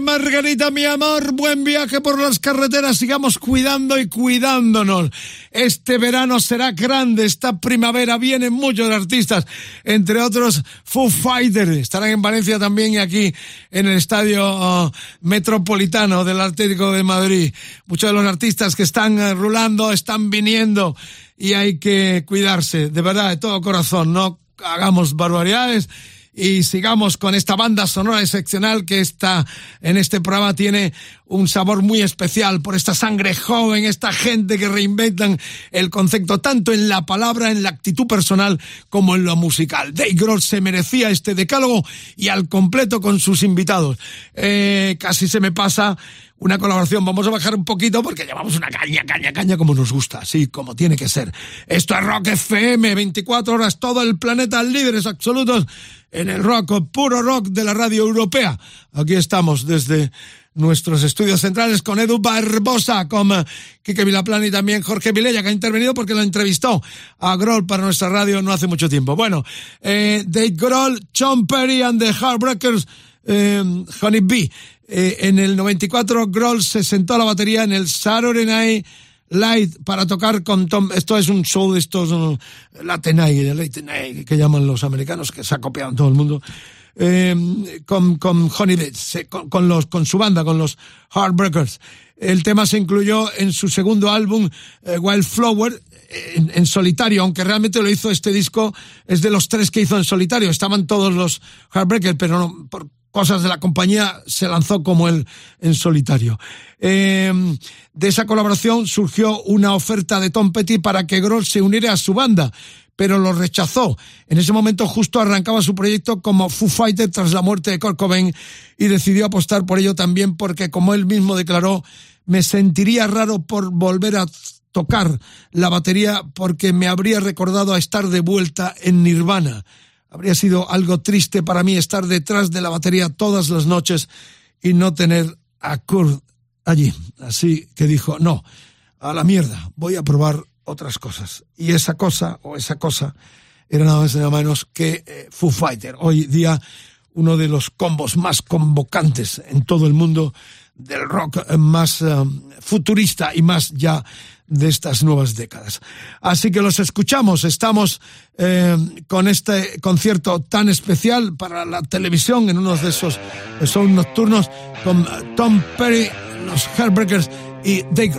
Margarita, mi amor. Buen viaje por las carreteras. Sigamos cuidando y cuidándonos. Este verano será grande. Esta primavera vienen muchos artistas, entre otros Foo Fighters. Estarán en Valencia también y aquí en el Estadio uh, Metropolitano del Atlético de Madrid. Muchos de los artistas que están uh, rulando están viniendo y hay que cuidarse. De verdad, de todo corazón. No hagamos barbaridades y sigamos con esta banda sonora excepcional que está en este programa tiene un sabor muy especial por esta sangre joven, esta gente que reinventan el concepto tanto en la palabra, en la actitud personal como en lo musical. Dave Grohl se merecía este decálogo y al completo con sus invitados. Eh, casi se me pasa una colaboración. Vamos a bajar un poquito porque llevamos una caña, caña, caña como nos gusta, así como tiene que ser. Esto es Rock FM, 24 horas, todo el planeta, líderes absolutos en el rock, puro rock de la radio europea. Aquí estamos desde nuestros estudios centrales con Edu Barbosa, con Kike Vilaplan y también Jorge Vilella, que ha intervenido porque lo entrevistó a Grohl para nuestra radio no hace mucho tiempo. Bueno, eh, Dave Grohl, John Perry and the Heartbreakers, eh, Honey B. Eh, en el 94 Grohl se sentó a la batería en el Saturday Night Light para tocar con Tom. Esto es un show de estos uh, Late Night, Late Night, que llaman los americanos, que se ha copiado en todo el mundo. Eh, con, con Honey Bits, con, con, los, con su banda, con los Heartbreakers. El tema se incluyó en su segundo álbum, eh, Wildflower, en, en, solitario, aunque realmente lo hizo este disco, es de los tres que hizo en solitario. Estaban todos los Heartbreakers, pero no, por cosas de la compañía se lanzó como él en solitario. Eh, de esa colaboración surgió una oferta de Tom Petty para que Grohl se uniera a su banda, pero lo rechazó. En ese momento justo arrancaba su proyecto como Foo Fighter tras la muerte de Kurt Cobain y decidió apostar por ello también porque, como él mismo declaró, me sentiría raro por volver a tocar la batería porque me habría recordado a estar de vuelta en Nirvana. Habría sido algo triste para mí estar detrás de la batería todas las noches y no tener a Kurt allí. Así que dijo, no, a la mierda, voy a probar otras cosas. Y esa cosa, o esa cosa, era nada más y nada menos que eh, Foo Fighter. Hoy día uno de los combos más convocantes en todo el mundo del rock más uh, futurista y más ya de estas nuevas décadas. Así que los escuchamos, estamos eh, con este concierto tan especial para la televisión en uno de esos shows nocturnos con Tom Perry, los Heartbreakers y Dave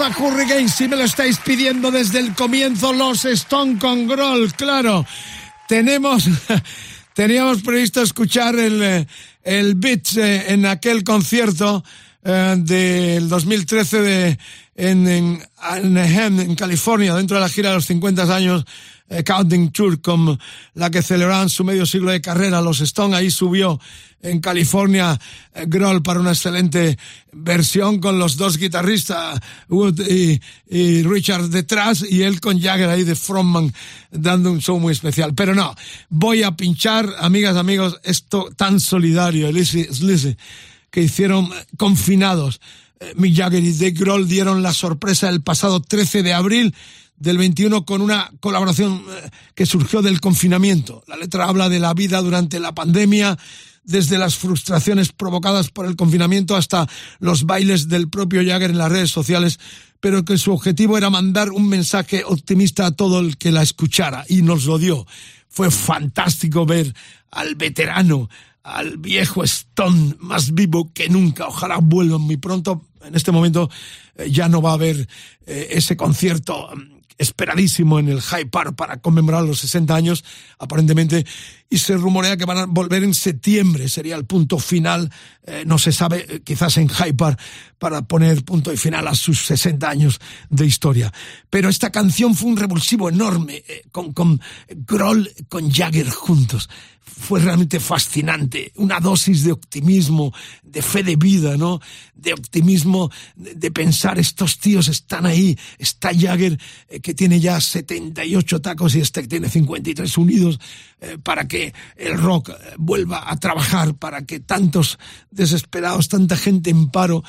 Craza Hurricane, si me lo estáis pidiendo desde el comienzo, los Stone con Groll, claro. Tenemos, teníamos previsto escuchar el, eh, el beat eh, en aquel concierto eh, del 2013 de, en, en en California, dentro de la gira de los 50 años eh, Counting Tour, como la que celebraban su medio siglo de carrera. Los Stone ahí subió en California eh, Grohl para una excelente versión con los dos guitarristas, Wood y, y, Richard detrás y él con Jagger ahí de frontman dando un show muy especial. Pero no, voy a pinchar, amigas, amigos, esto tan solidario, Lizzie, que hicieron confinados. Eh, Mick Jagger y Dave Grohl dieron la sorpresa el pasado 13 de abril del 21 con una colaboración eh, que surgió del confinamiento. La letra habla de la vida durante la pandemia, desde las frustraciones provocadas por el confinamiento hasta los bailes del propio Jagger en las redes sociales, pero que su objetivo era mandar un mensaje optimista a todo el que la escuchara y nos lo dio. Fue fantástico ver al veterano, al viejo Stone más vivo que nunca. Ojalá vuelvan muy pronto. En este momento eh, ya no va a haber eh, ese concierto mm, esperadísimo en el High Park para conmemorar los 60 años, aparentemente, y se rumorea que van a volver en septiembre, sería el punto final, eh, no se sabe, eh, quizás en Park, para poner punto y final a sus 60 años de historia. Pero esta canción fue un revulsivo enorme, eh, con, con Grohl, con Jagger juntos fue realmente fascinante, una dosis de optimismo, de fe de vida, ¿no? De optimismo, de, pensar, estos tíos están ahí, está Jagger, que tiene ya 78 tacos y este que tiene 53 unidos, eh, para que el rock eh, vuelva a trabajar, para que tantos desesperados, tanta gente en paro,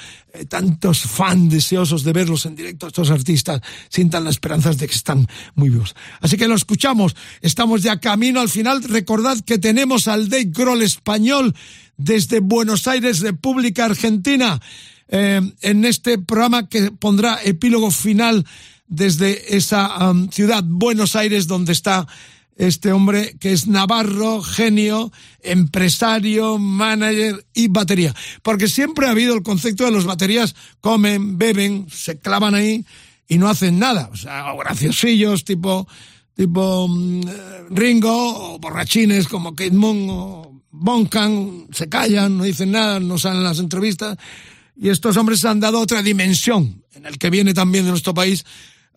tantos fans deseosos de verlos en directo, estos artistas, sientan las esperanzas de que están muy vivos. Así que lo escuchamos, estamos ya camino al final, recordad que tenemos al Dave Grohl español desde Buenos Aires, República Argentina, eh, en este programa que pondrá epílogo final desde esa ciudad, Buenos Aires, donde está este hombre que es Navarro, genio, empresario, manager y batería. Porque siempre ha habido el concepto de los baterías comen, beben, se clavan ahí y no hacen nada. O sea, graciosillos tipo tipo mm, Ringo o borrachines como Kate Moon o Boncan, se callan, no dicen nada, no salen las entrevistas. Y estos hombres han dado otra dimensión, en el que viene también de nuestro país,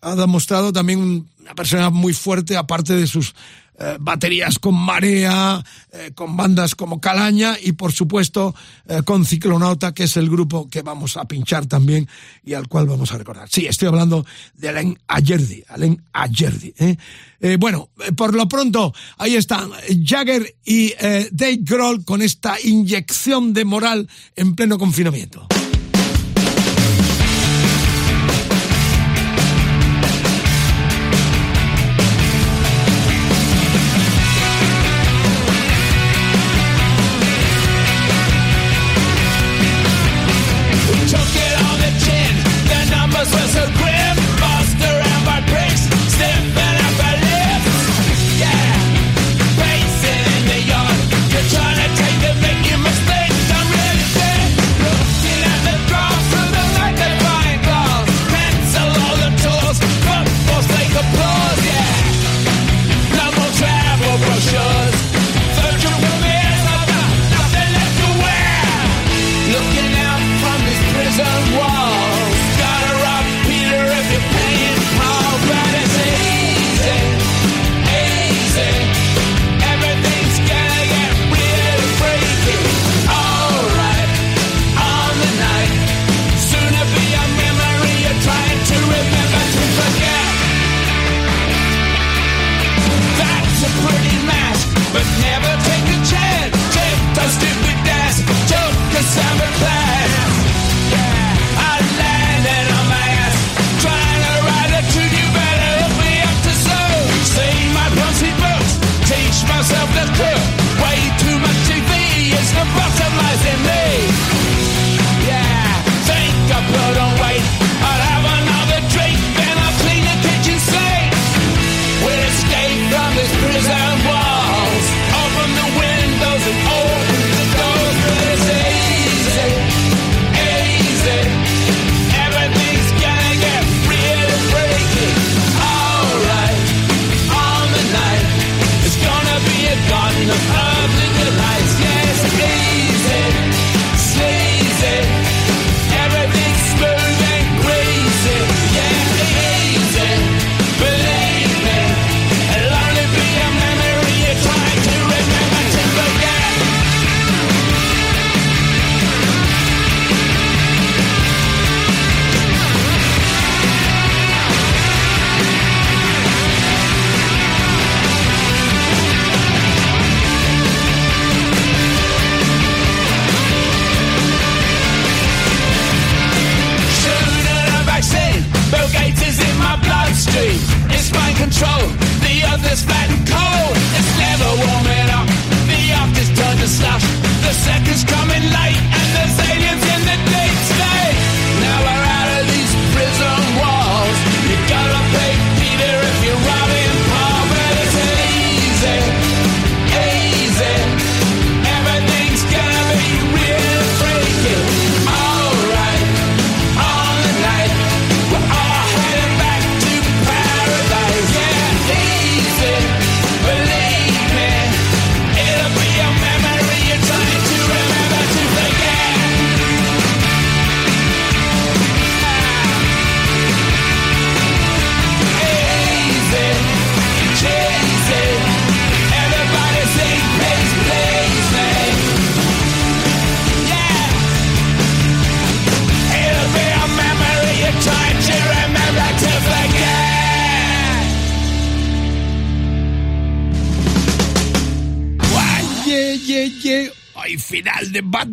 ha demostrado también una persona muy fuerte, aparte de sus eh, baterías con Marea, eh, con bandas como Calaña y por supuesto eh, con Ciclonauta, que es el grupo que vamos a pinchar también y al cual vamos a recordar. Sí, estoy hablando de Alain Ayerdi, Alain Ayerdi. bueno, por lo pronto, ahí están Jagger y Dave Grohl con esta inyección de moral en pleno confinamiento.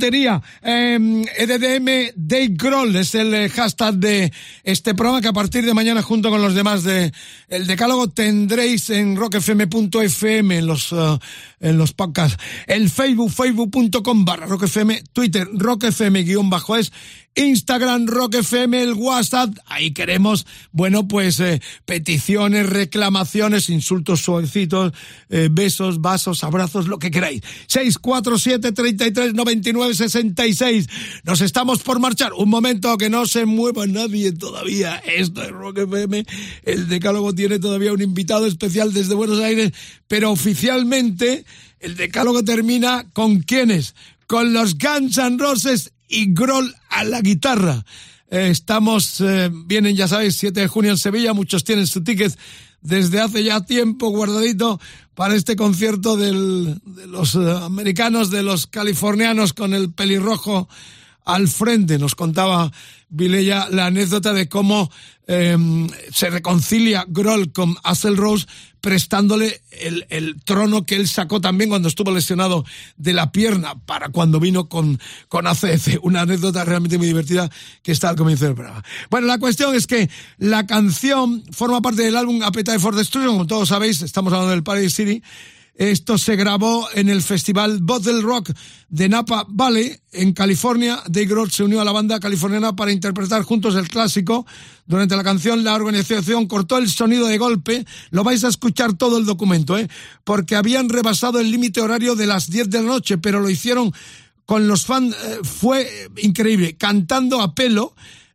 Batería. Eh, EDDM Day Groll es el eh, hashtag de este programa que a partir de mañana junto con los demás de el decálogo tendréis en rockfm.fm en los uh, en los podcasts. El Facebook, facebook.com barra rockfm, Twitter rockfm guion bajo es Instagram, Rock FM, el WhatsApp. Ahí queremos, bueno, pues eh, peticiones, reclamaciones, insultos suavecitos, eh, besos, vasos, abrazos, lo que queráis. 647 33 99 66. Nos estamos por marchar. Un momento que no se mueva nadie todavía. Esto es Rock FM. El Decálogo tiene todavía un invitado especial desde Buenos Aires, pero oficialmente el Decálogo termina con quiénes? Con los Guns N' Roses y Groll a la guitarra. Eh, estamos, eh, vienen ya sabéis, 7 de junio en Sevilla, muchos tienen su ticket desde hace ya tiempo guardadito para este concierto de los eh, americanos, de los californianos con el pelirrojo al frente. Nos contaba Vilella la anécdota de cómo em, se reconcilia Groll con Axel Rose prestándole el, el, trono que él sacó también cuando estuvo lesionado de la pierna para cuando vino con, con ACF. Una anécdota realmente muy divertida que está al comienzo del programa. Bueno, la cuestión es que la canción forma parte del álbum Appetite for Destruction, como todos sabéis, estamos hablando del Paradise City, esto se grabó en el festival Bottle Rock de Napa Valley, en California. Dave Grohl se unió a la banda californiana para interpretar juntos el clásico. Durante la canción, la organización cortó el sonido de golpe. Lo vais a escuchar todo el documento, ¿eh? Porque habían rebasado el límite horario de las 10 de la noche, pero lo hicieron con los fans. Eh, fue increíble, cantando a pelo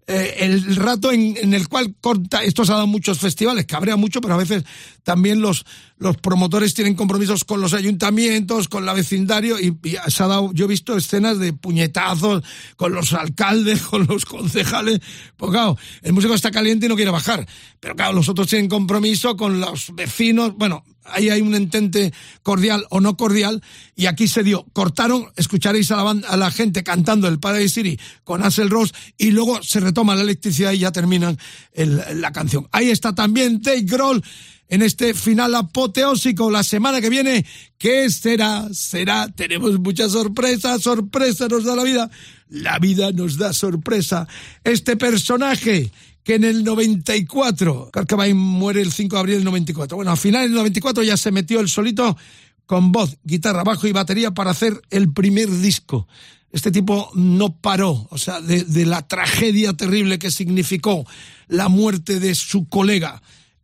eh, el rato en, el cual corta, esto se ha dado muchos festivales, cabrea mucho, pero a veces también los, los promotores tienen compromisos con los ayuntamientos, con la vecindario, y, y, se ha dado, yo he visto escenas de puñetazos con los alcaldes, con los concejales, pues claro, el músico está caliente y no quiere bajar, pero claro, los otros tienen compromiso con los vecinos, bueno, ahí hay un entente cordial o no cordial, y aquí se dio, cortaron, escucharéis a la, a la gente cantando el Paradise City con Axel Rose, y luego se retoma la electricidad y ya terminan la canción. Ahí está también Dave Grohl, en este final apoteósico la semana que viene. ¿Qué será? Será. Tenemos muchas sorpresas. Sorpresa nos da la vida. La vida nos da sorpresa. Este personaje que en el 94, Carcabain muere el 5 de abril del 94. Bueno, a finales del 94 ya se metió el solito con voz, guitarra, bajo y batería para hacer el primer disco. Este tipo no paró, o sea, de, de la tragedia terrible que significó la muerte de su colega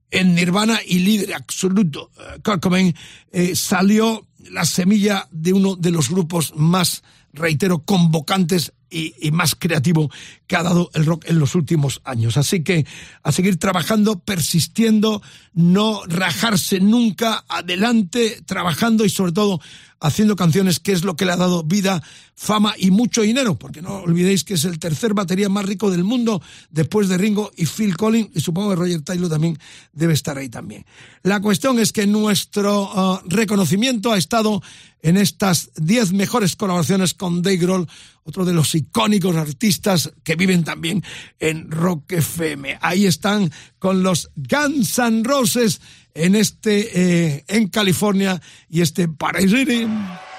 en Nirvana y líder absoluto, Kurt Cobain, eh, salió la semilla de uno de los grupos más, reitero, convocantes y, y, más creativo que ha dado el rock en los últimos años. Así que a seguir trabajando, persistiendo, no rajarse nunca, adelante, trabajando y sobre todo haciendo canciones, que es lo que le ha dado vida, fama y mucho dinero, porque no olvidéis que es el tercer batería más rico del mundo después de Ringo y Phil Collins, y supongo que Roger Taylor también debe estar ahí también. La cuestión es que nuestro uh, reconocimiento ha estado en estas 10 mejores colaboraciones con Dave Grohl, otro de los icónicos artistas que viven también en Rock FM. Ahí están con los Guns N' Roses en este eh, en California y este City.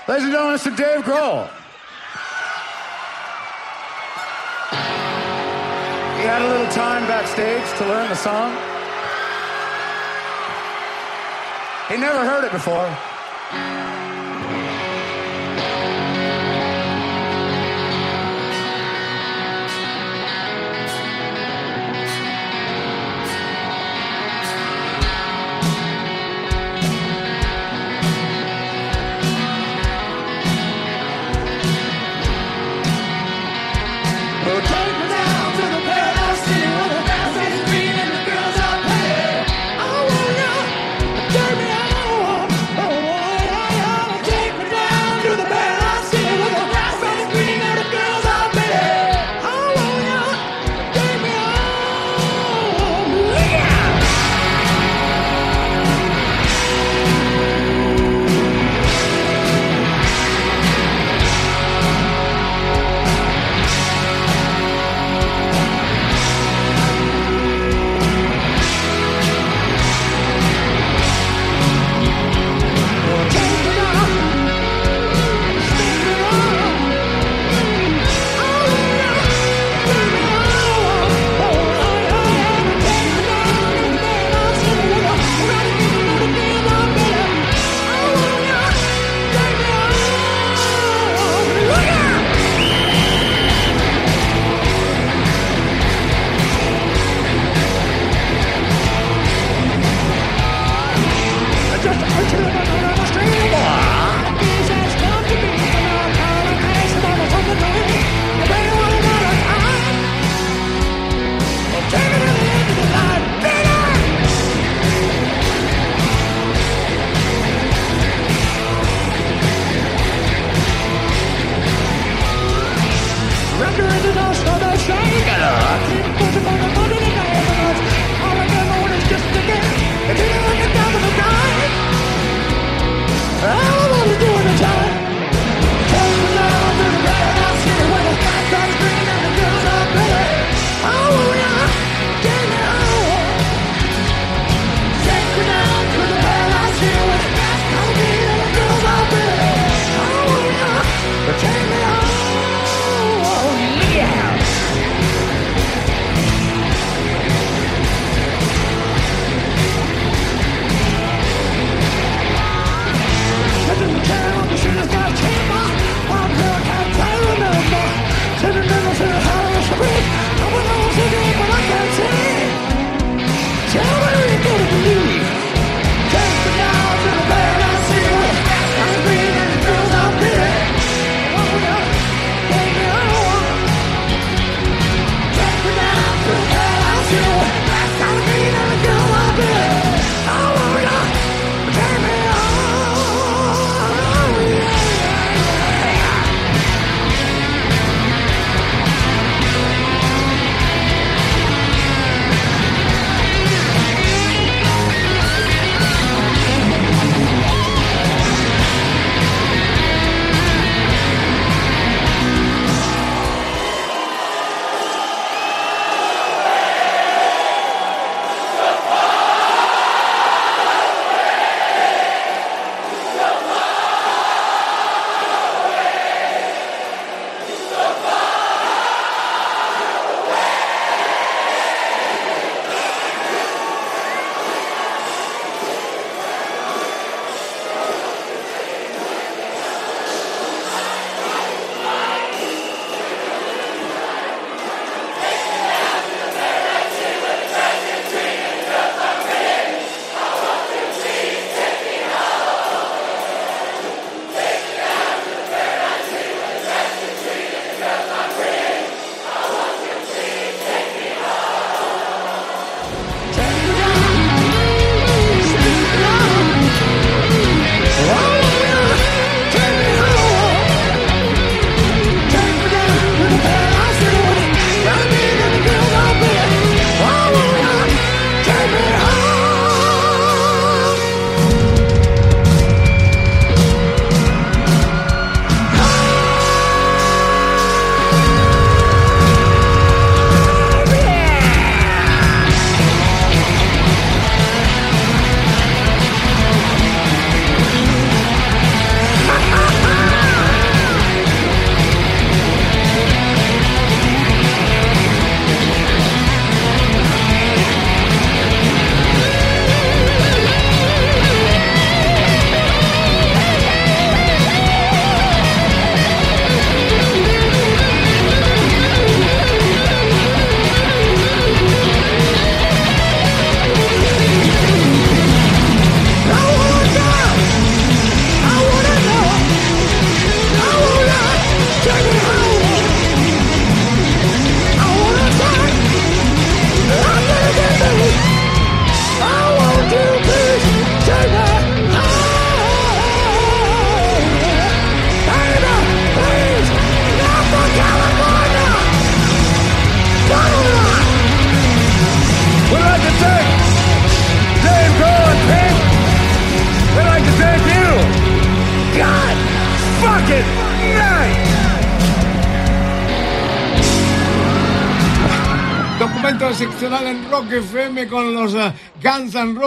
Ladies and gentlemen, Mr. Dave Grohl. He had a little time backstage to learn the song. He never heard it before.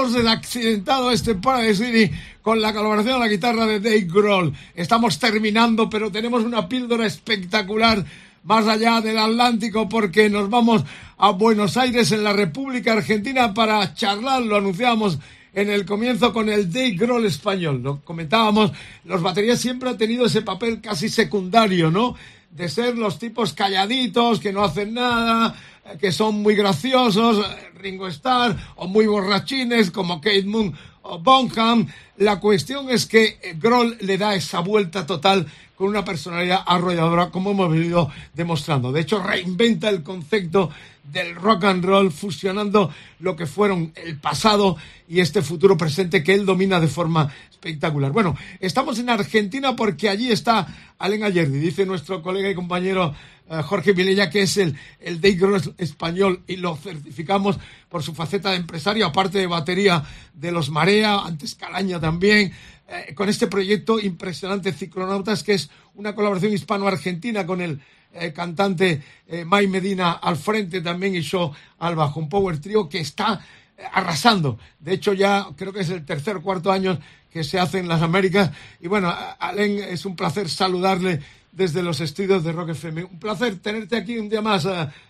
N' Roses, accidentado este Paradise City con la colaboración de la guitarra de Dave Grohl. Estamos terminando, pero tenemos una píldora espectacular más allá del Atlántico porque nos vamos a Buenos Aires en la República Argentina para charlar, lo anunciábamos en el comienzo con el Dave Grohl español. Lo comentábamos, los baterías siempre han tenido ese papel casi secundario, ¿no? De ser los tipos calladitos, que no hacen nada, que son muy graciosos, Ringo Starr, o muy borrachines como Kate Moon o Bonham. La cuestión es que Grohl le da esa vuelta total con una personalidad arrolladora, como hemos venido demostrando. De hecho, reinventa el concepto del rock and roll, fusionando lo que fueron el pasado y este futuro presente que él domina de forma espectacular. Bueno, estamos en Argentina porque allí está Alen Ayerdi, dice nuestro colega y compañero eh, Jorge Vilella, que es el, el Grohl español y lo certificamos por su faceta de empresario, aparte de batería de los Marea, antes Calaña también, eh, con este proyecto impresionante Ciclonautas, que es una colaboración hispano-argentina con el eh, cantante eh, Medina al frente también y yo al bajo, un power trio que está arrasando. De hecho, ya creo que es el tercer o cuarto año que se hace en las Américas. Y bueno, Alen, es un placer saludarle desde los estudios de Rock FM. Un placer tenerte aquí un día más,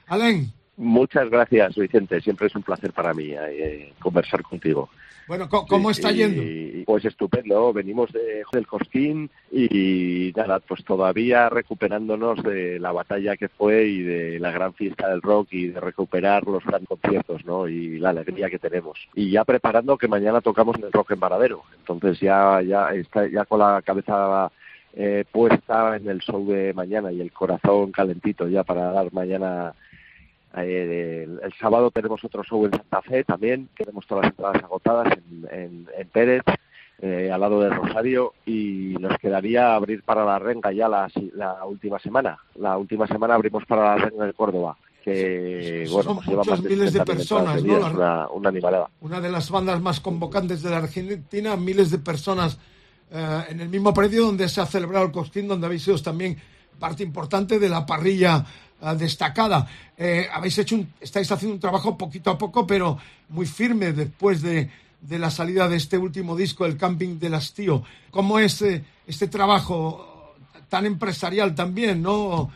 Alen. Muchas gracias, Vicente. Siempre es un placer para mí conversar contigo. Bueno, ¿cómo está yendo? pues estupendo, venimos de, del Cosquín y nada, pues todavía recuperándonos de la batalla que fue y de la gran fiesta del rock y de recuperar los grandes conciertos, ¿no? Y la alegría que tenemos. Y ya preparando que mañana tocamos en el Rock en Varadero. Entonces ya, ya, está, ya con la cabeza eh, puesta en el show de mañana y el corazón calentito ya para dar mañana eh, el, sábado tenemos otro show en Santa Fe también, tenemos todas las entradas agotadas en, en, Pérez, eh, al lado de Rosario, y nos quedaría abrir para la Renga ya la, la última semana. La última semana abrimos para la Renga de Córdoba que bueno, pues miles de personas, ¿no? una. Una de las bandas más convocantes de la Argentina, miles de personas eh, en el mismo predio donde se ha celebrado el Cosquín, donde habéis sido también parte importante de la parrilla destacada. Eh, habéis hecho estáis haciendo un trabajo poquito a poco, pero muy firme después de, de la salida de este último disco, El Camping del Hastío. ¿Cómo es eh, este trabajo tan empresarial también, no?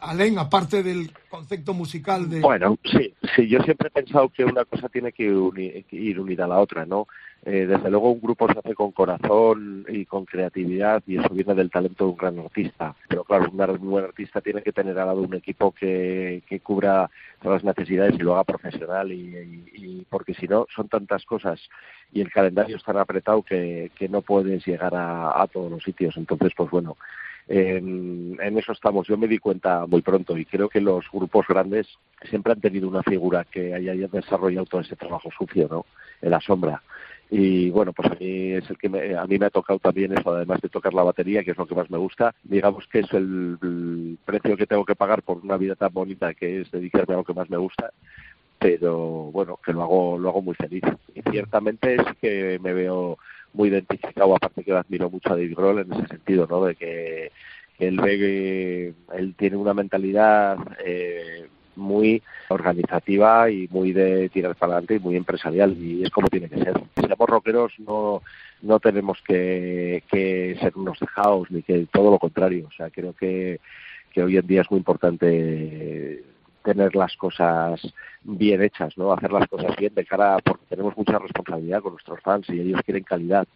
Alén, aparte del concepto musical de... Bueno, sí, sí, yo siempre he pensado que una cosa tiene que, que ir unida a la otra, ¿no? Eh, desde luego un grupo se hace con corazón y con creatividad y eso viene del talento de un gran artista. Pero claro, un buen artista tiene que tener al lado un equipo que, que cubra todas las necesidades y lo haga profesional y, porque si no son tantas cosas y el calendario es tan apretado que, que no puedes llegar a, a todos los sitios. Entonces, pues bueno, en, en, eso estamos. Yo me di cuenta muy pronto y creo que los grupos grandes siempre han tenido una figura que haya desarrollado todo ese trabajo sucio, ¿no? En la sombra y bueno pues a mí es el que me, a mí me ha tocado también eso además de tocar la batería que es lo que más me gusta digamos que es el, precio que tengo que pagar por una vida tan bonita que es dedicarme a lo que más me gusta pero bueno que lo hago lo hago muy feliz y ciertamente es que me veo muy identificado aparte que admiro mucho a David Grohl en ese sentido no de que, él ve que tiene una mentalidad eh, muy organizativa y muy de tirar para adelante y muy empresarial y es como tiene que ser. Si somos rockeros no no tenemos que, que ser unos dejados ni que todo lo contrario. O sea, creo que, que hoy en día es muy importante tener las cosas bien hechas, ¿no? Hacer las cosas bien de cara porque tenemos mucha responsabilidad con nuestros fans y ellos quieren calidad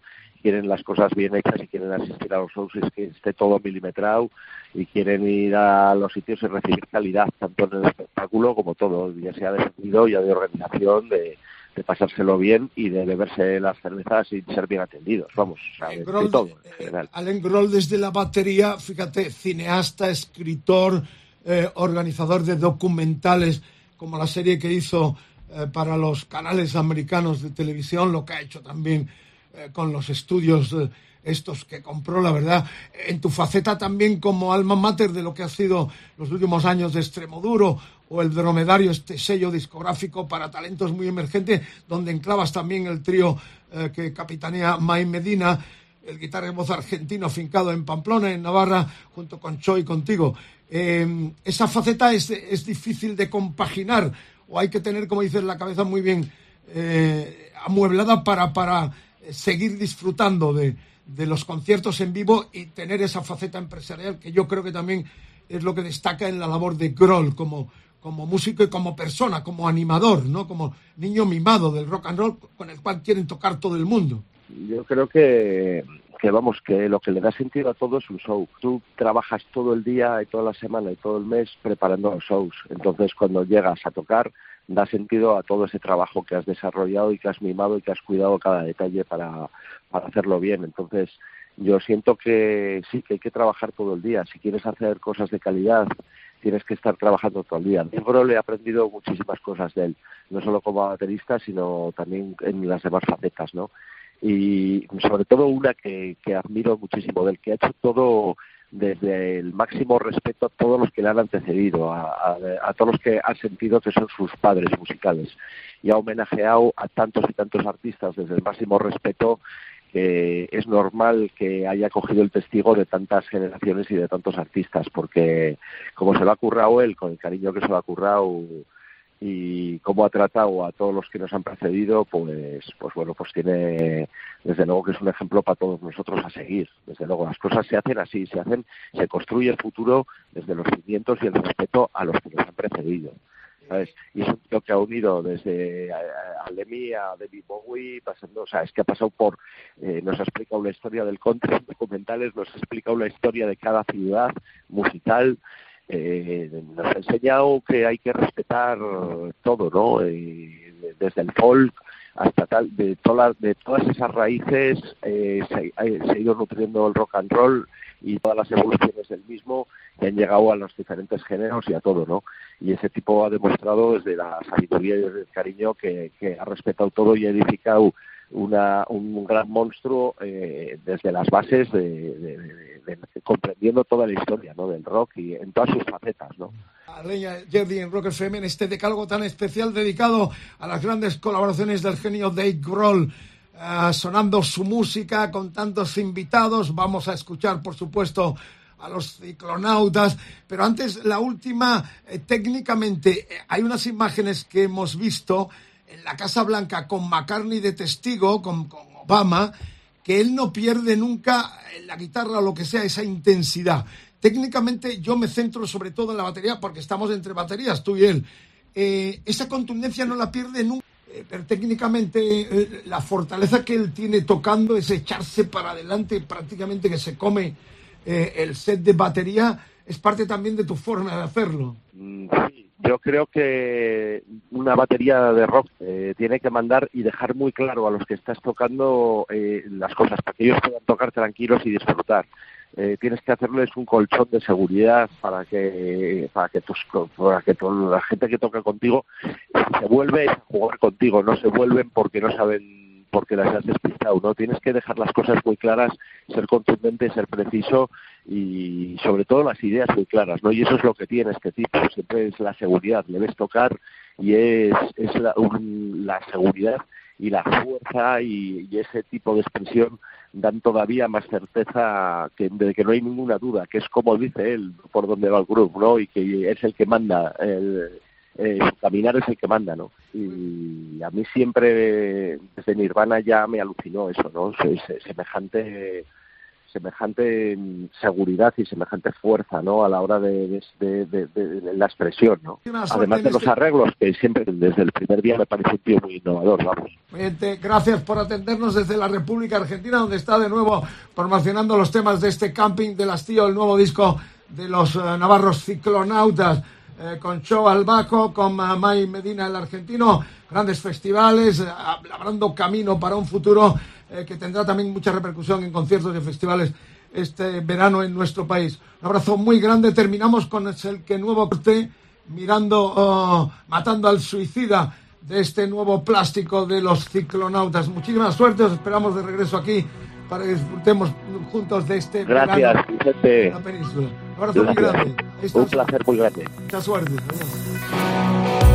quieren las cosas bien hechas y quieren asistir a los shows y que esté todo milimetrado y quieren ir a los sitios y recibir calidad, tanto en el espectáculo como todo, ya sea de sentido, ya de organización, de, de pasárselo bien y de beberse las cervezas y ser bien atendidos, vamos, o sea, de, todo en general. Allen Grohl desde la batería, fíjate, cineasta, escritor, eh, organizador de documentales, como la serie que hizo eh, para los canales americanos de televisión, lo que ha hecho también eh, con los estudios estos que compró, la verdad, en tu faceta también como alma mater de lo que ha sido los últimos años de Extremoduro o el Dromedario, este sello discográfico para talentos muy emergentes, donde enclavas también el trío que capitanea May Medina. el guitarra y voz argentino afincado en Pamplona, en Navarra, junto con Cho y contigo. Eh, esa faceta es, es, difícil de compaginar o hay que tener, como dices, la cabeza muy bien eh, amueblada para, para seguir disfrutando de, de los conciertos en vivo y tener esa faceta empresarial que yo creo que también es lo que destaca en la labor de Grohl como, como músico y como persona, como animador, ¿no? Como niño mimado del rock and roll con el cual quieren tocar todo el mundo. Yo creo que, que vamos, que lo que le da sentido a todo es un show. Tú trabajas todo el día y toda la semana y todo el mes preparando los shows. Entonces, cuando llegas a tocar, da sentido a todo ese trabajo que has desarrollado y que has mimado y que has cuidado cada detalle para, para hacerlo bien. Entonces, yo siento que sí, que hay que trabajar todo el día. Si quieres hacer cosas de calidad tienes que estar trabajando todo el día. Yo le he aprendido muchísimas cosas de él, no solo como baterista, sino también en las demás facetas, ¿no? Y sobre todo una que, admiro muchísimo del que ha hecho todo desde el máximo respeto a todos los que le han antecedido, a, a, todos los que han sentido que son sus padres musicales. Y ha homenajeado a tantos y tantos artistas desde el máximo respeto que es normal que haya cogido el testigo de tantas generaciones y de tantos artistas, porque como se lo ha currado él, con el cariño que se lo ha currado y cómo ha tratado a todos los que nos han precedido, pues, pues bueno, pues tiene, desde luego que es un ejemplo para todos nosotros a seguir. Desde luego, las cosas se hacen así, se hacen, se construye el futuro desde los cimientos y el respeto a los que nos han precedido. Y es un tío que ha unido desde Alemi a David Bowie, pasando, o sea, es que ha pasado por, eh, nos ha explicado la historia del country en documentales, nos ha explicado la historia de cada ciudad musical, eh, nos ha enseñado que hay que respetar todo, ¿no? Eh, desde el folk hasta tal, de, todas de todas esas raíces eh, se, se, ha ido nutriendo el rock and roll y todas las evoluciones del mismo que han llegado a los diferentes géneros y a todo, ¿no? Y ese tipo ha demostrado desde la sabiduría y desde el cariño que ha respetado todo y ha edificado una, un gran monstruo eh, desde las bases de, de, de, comprendiendo toda la historia ¿no? del rock y en todas sus facetas. ¿no? Leña Jerry en Rock FM en este decálogo tan especial dedicado a las grandes colaboraciones del genio Dave Grohl. Uh, sonando su música con tantos invitados. Vamos a escuchar, por supuesto, a los ciclonautas. Pero antes, la última, eh, técnicamente, eh, hay unas imágenes que hemos visto en la Casa Blanca con McCartney de testigo, con, Obama, que él no pierde nunca la guitarra o lo que sea esa intensidad. Técnicamente yo me centro sobre todo en la batería porque estamos entre baterías, tú y él. Eh, esa contundencia no la pierde nunca eh, pero técnicamente eh, la fortaleza que él tiene tocando es echarse para adelante, prácticamente que se come el set de batería, es parte también de tu forma de hacerlo. Mm, sí, yo creo que una batería de rock eh, tiene que mandar y dejar muy claro a los que estás tocando eh, las cosas para que ellos puedan tocar tranquilos y disfrutar. Eh, tienes que hacerles un colchón de seguridad para que para que tus para que la gente que toca contigo se vuelve a jugar contigo no se vuelven porque no saben porque las has despistado no tienes que dejar las cosas muy claras ser contundente ser preciso y sobre todo las ideas muy claras no y eso es lo que tiene este tipo siempre es la seguridad le ves tocar y es es la, un, la seguridad y la fuerza y, ese tipo de expresión dan todavía más certeza que, de que no hay ninguna duda, que es como dice él, por dónde va el grupo, ¿no? Y que es el que manda, el, eh, caminar es el que manda, ¿no? Y a mí siempre, desde Nirvana ya me alucinó eso, ¿no? Semejante semejante seguridad y semejante fuerza ¿no? a la hora de, de, de, de la expresión. ¿no? Además de los arreglos, que siempre desde el primer día me parece un tío muy innovador. Vamos. Gracias por atendernos desde la República Argentina, donde está de nuevo promocionando los temas de este camping del Astillo, el nuevo disco de los uh, navarros ciclonautas. Eh, con Show al bajo, con uh, May Medina el argentino, grandes festivales, uh, abriendo camino para un futuro eh, que tendrá también mucha repercusión en conciertos y festivales este verano en nuestro país. Un abrazo muy grande. Terminamos con el que nuevo corte, mirando, oh, matando al suicida de este nuevo plástico de los ciclonautas. Muchísima suerte, os esperamos de regreso aquí para que disfrutemos juntos de este Gracias, Vicente. en la península. Un abrazo muy grande. Un placer muy grande. Mucha suerte. Adiós.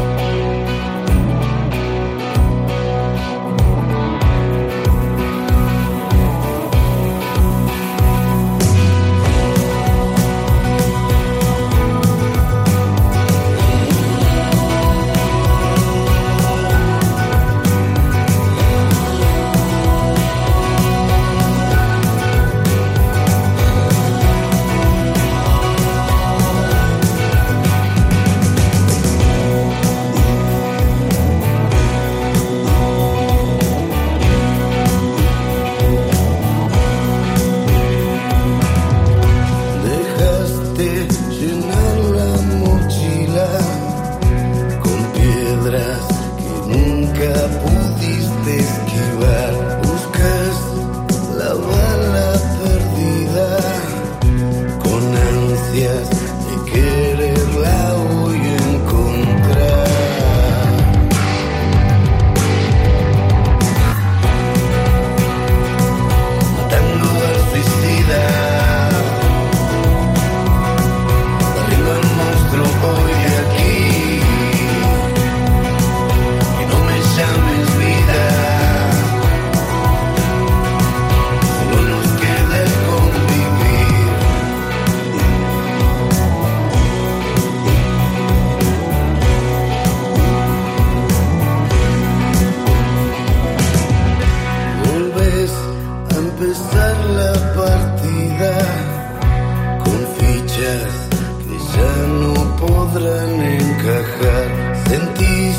Encajar. Sentís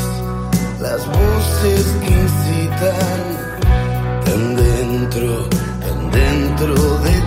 las voces que incitan tan dentro, tan dentro de ti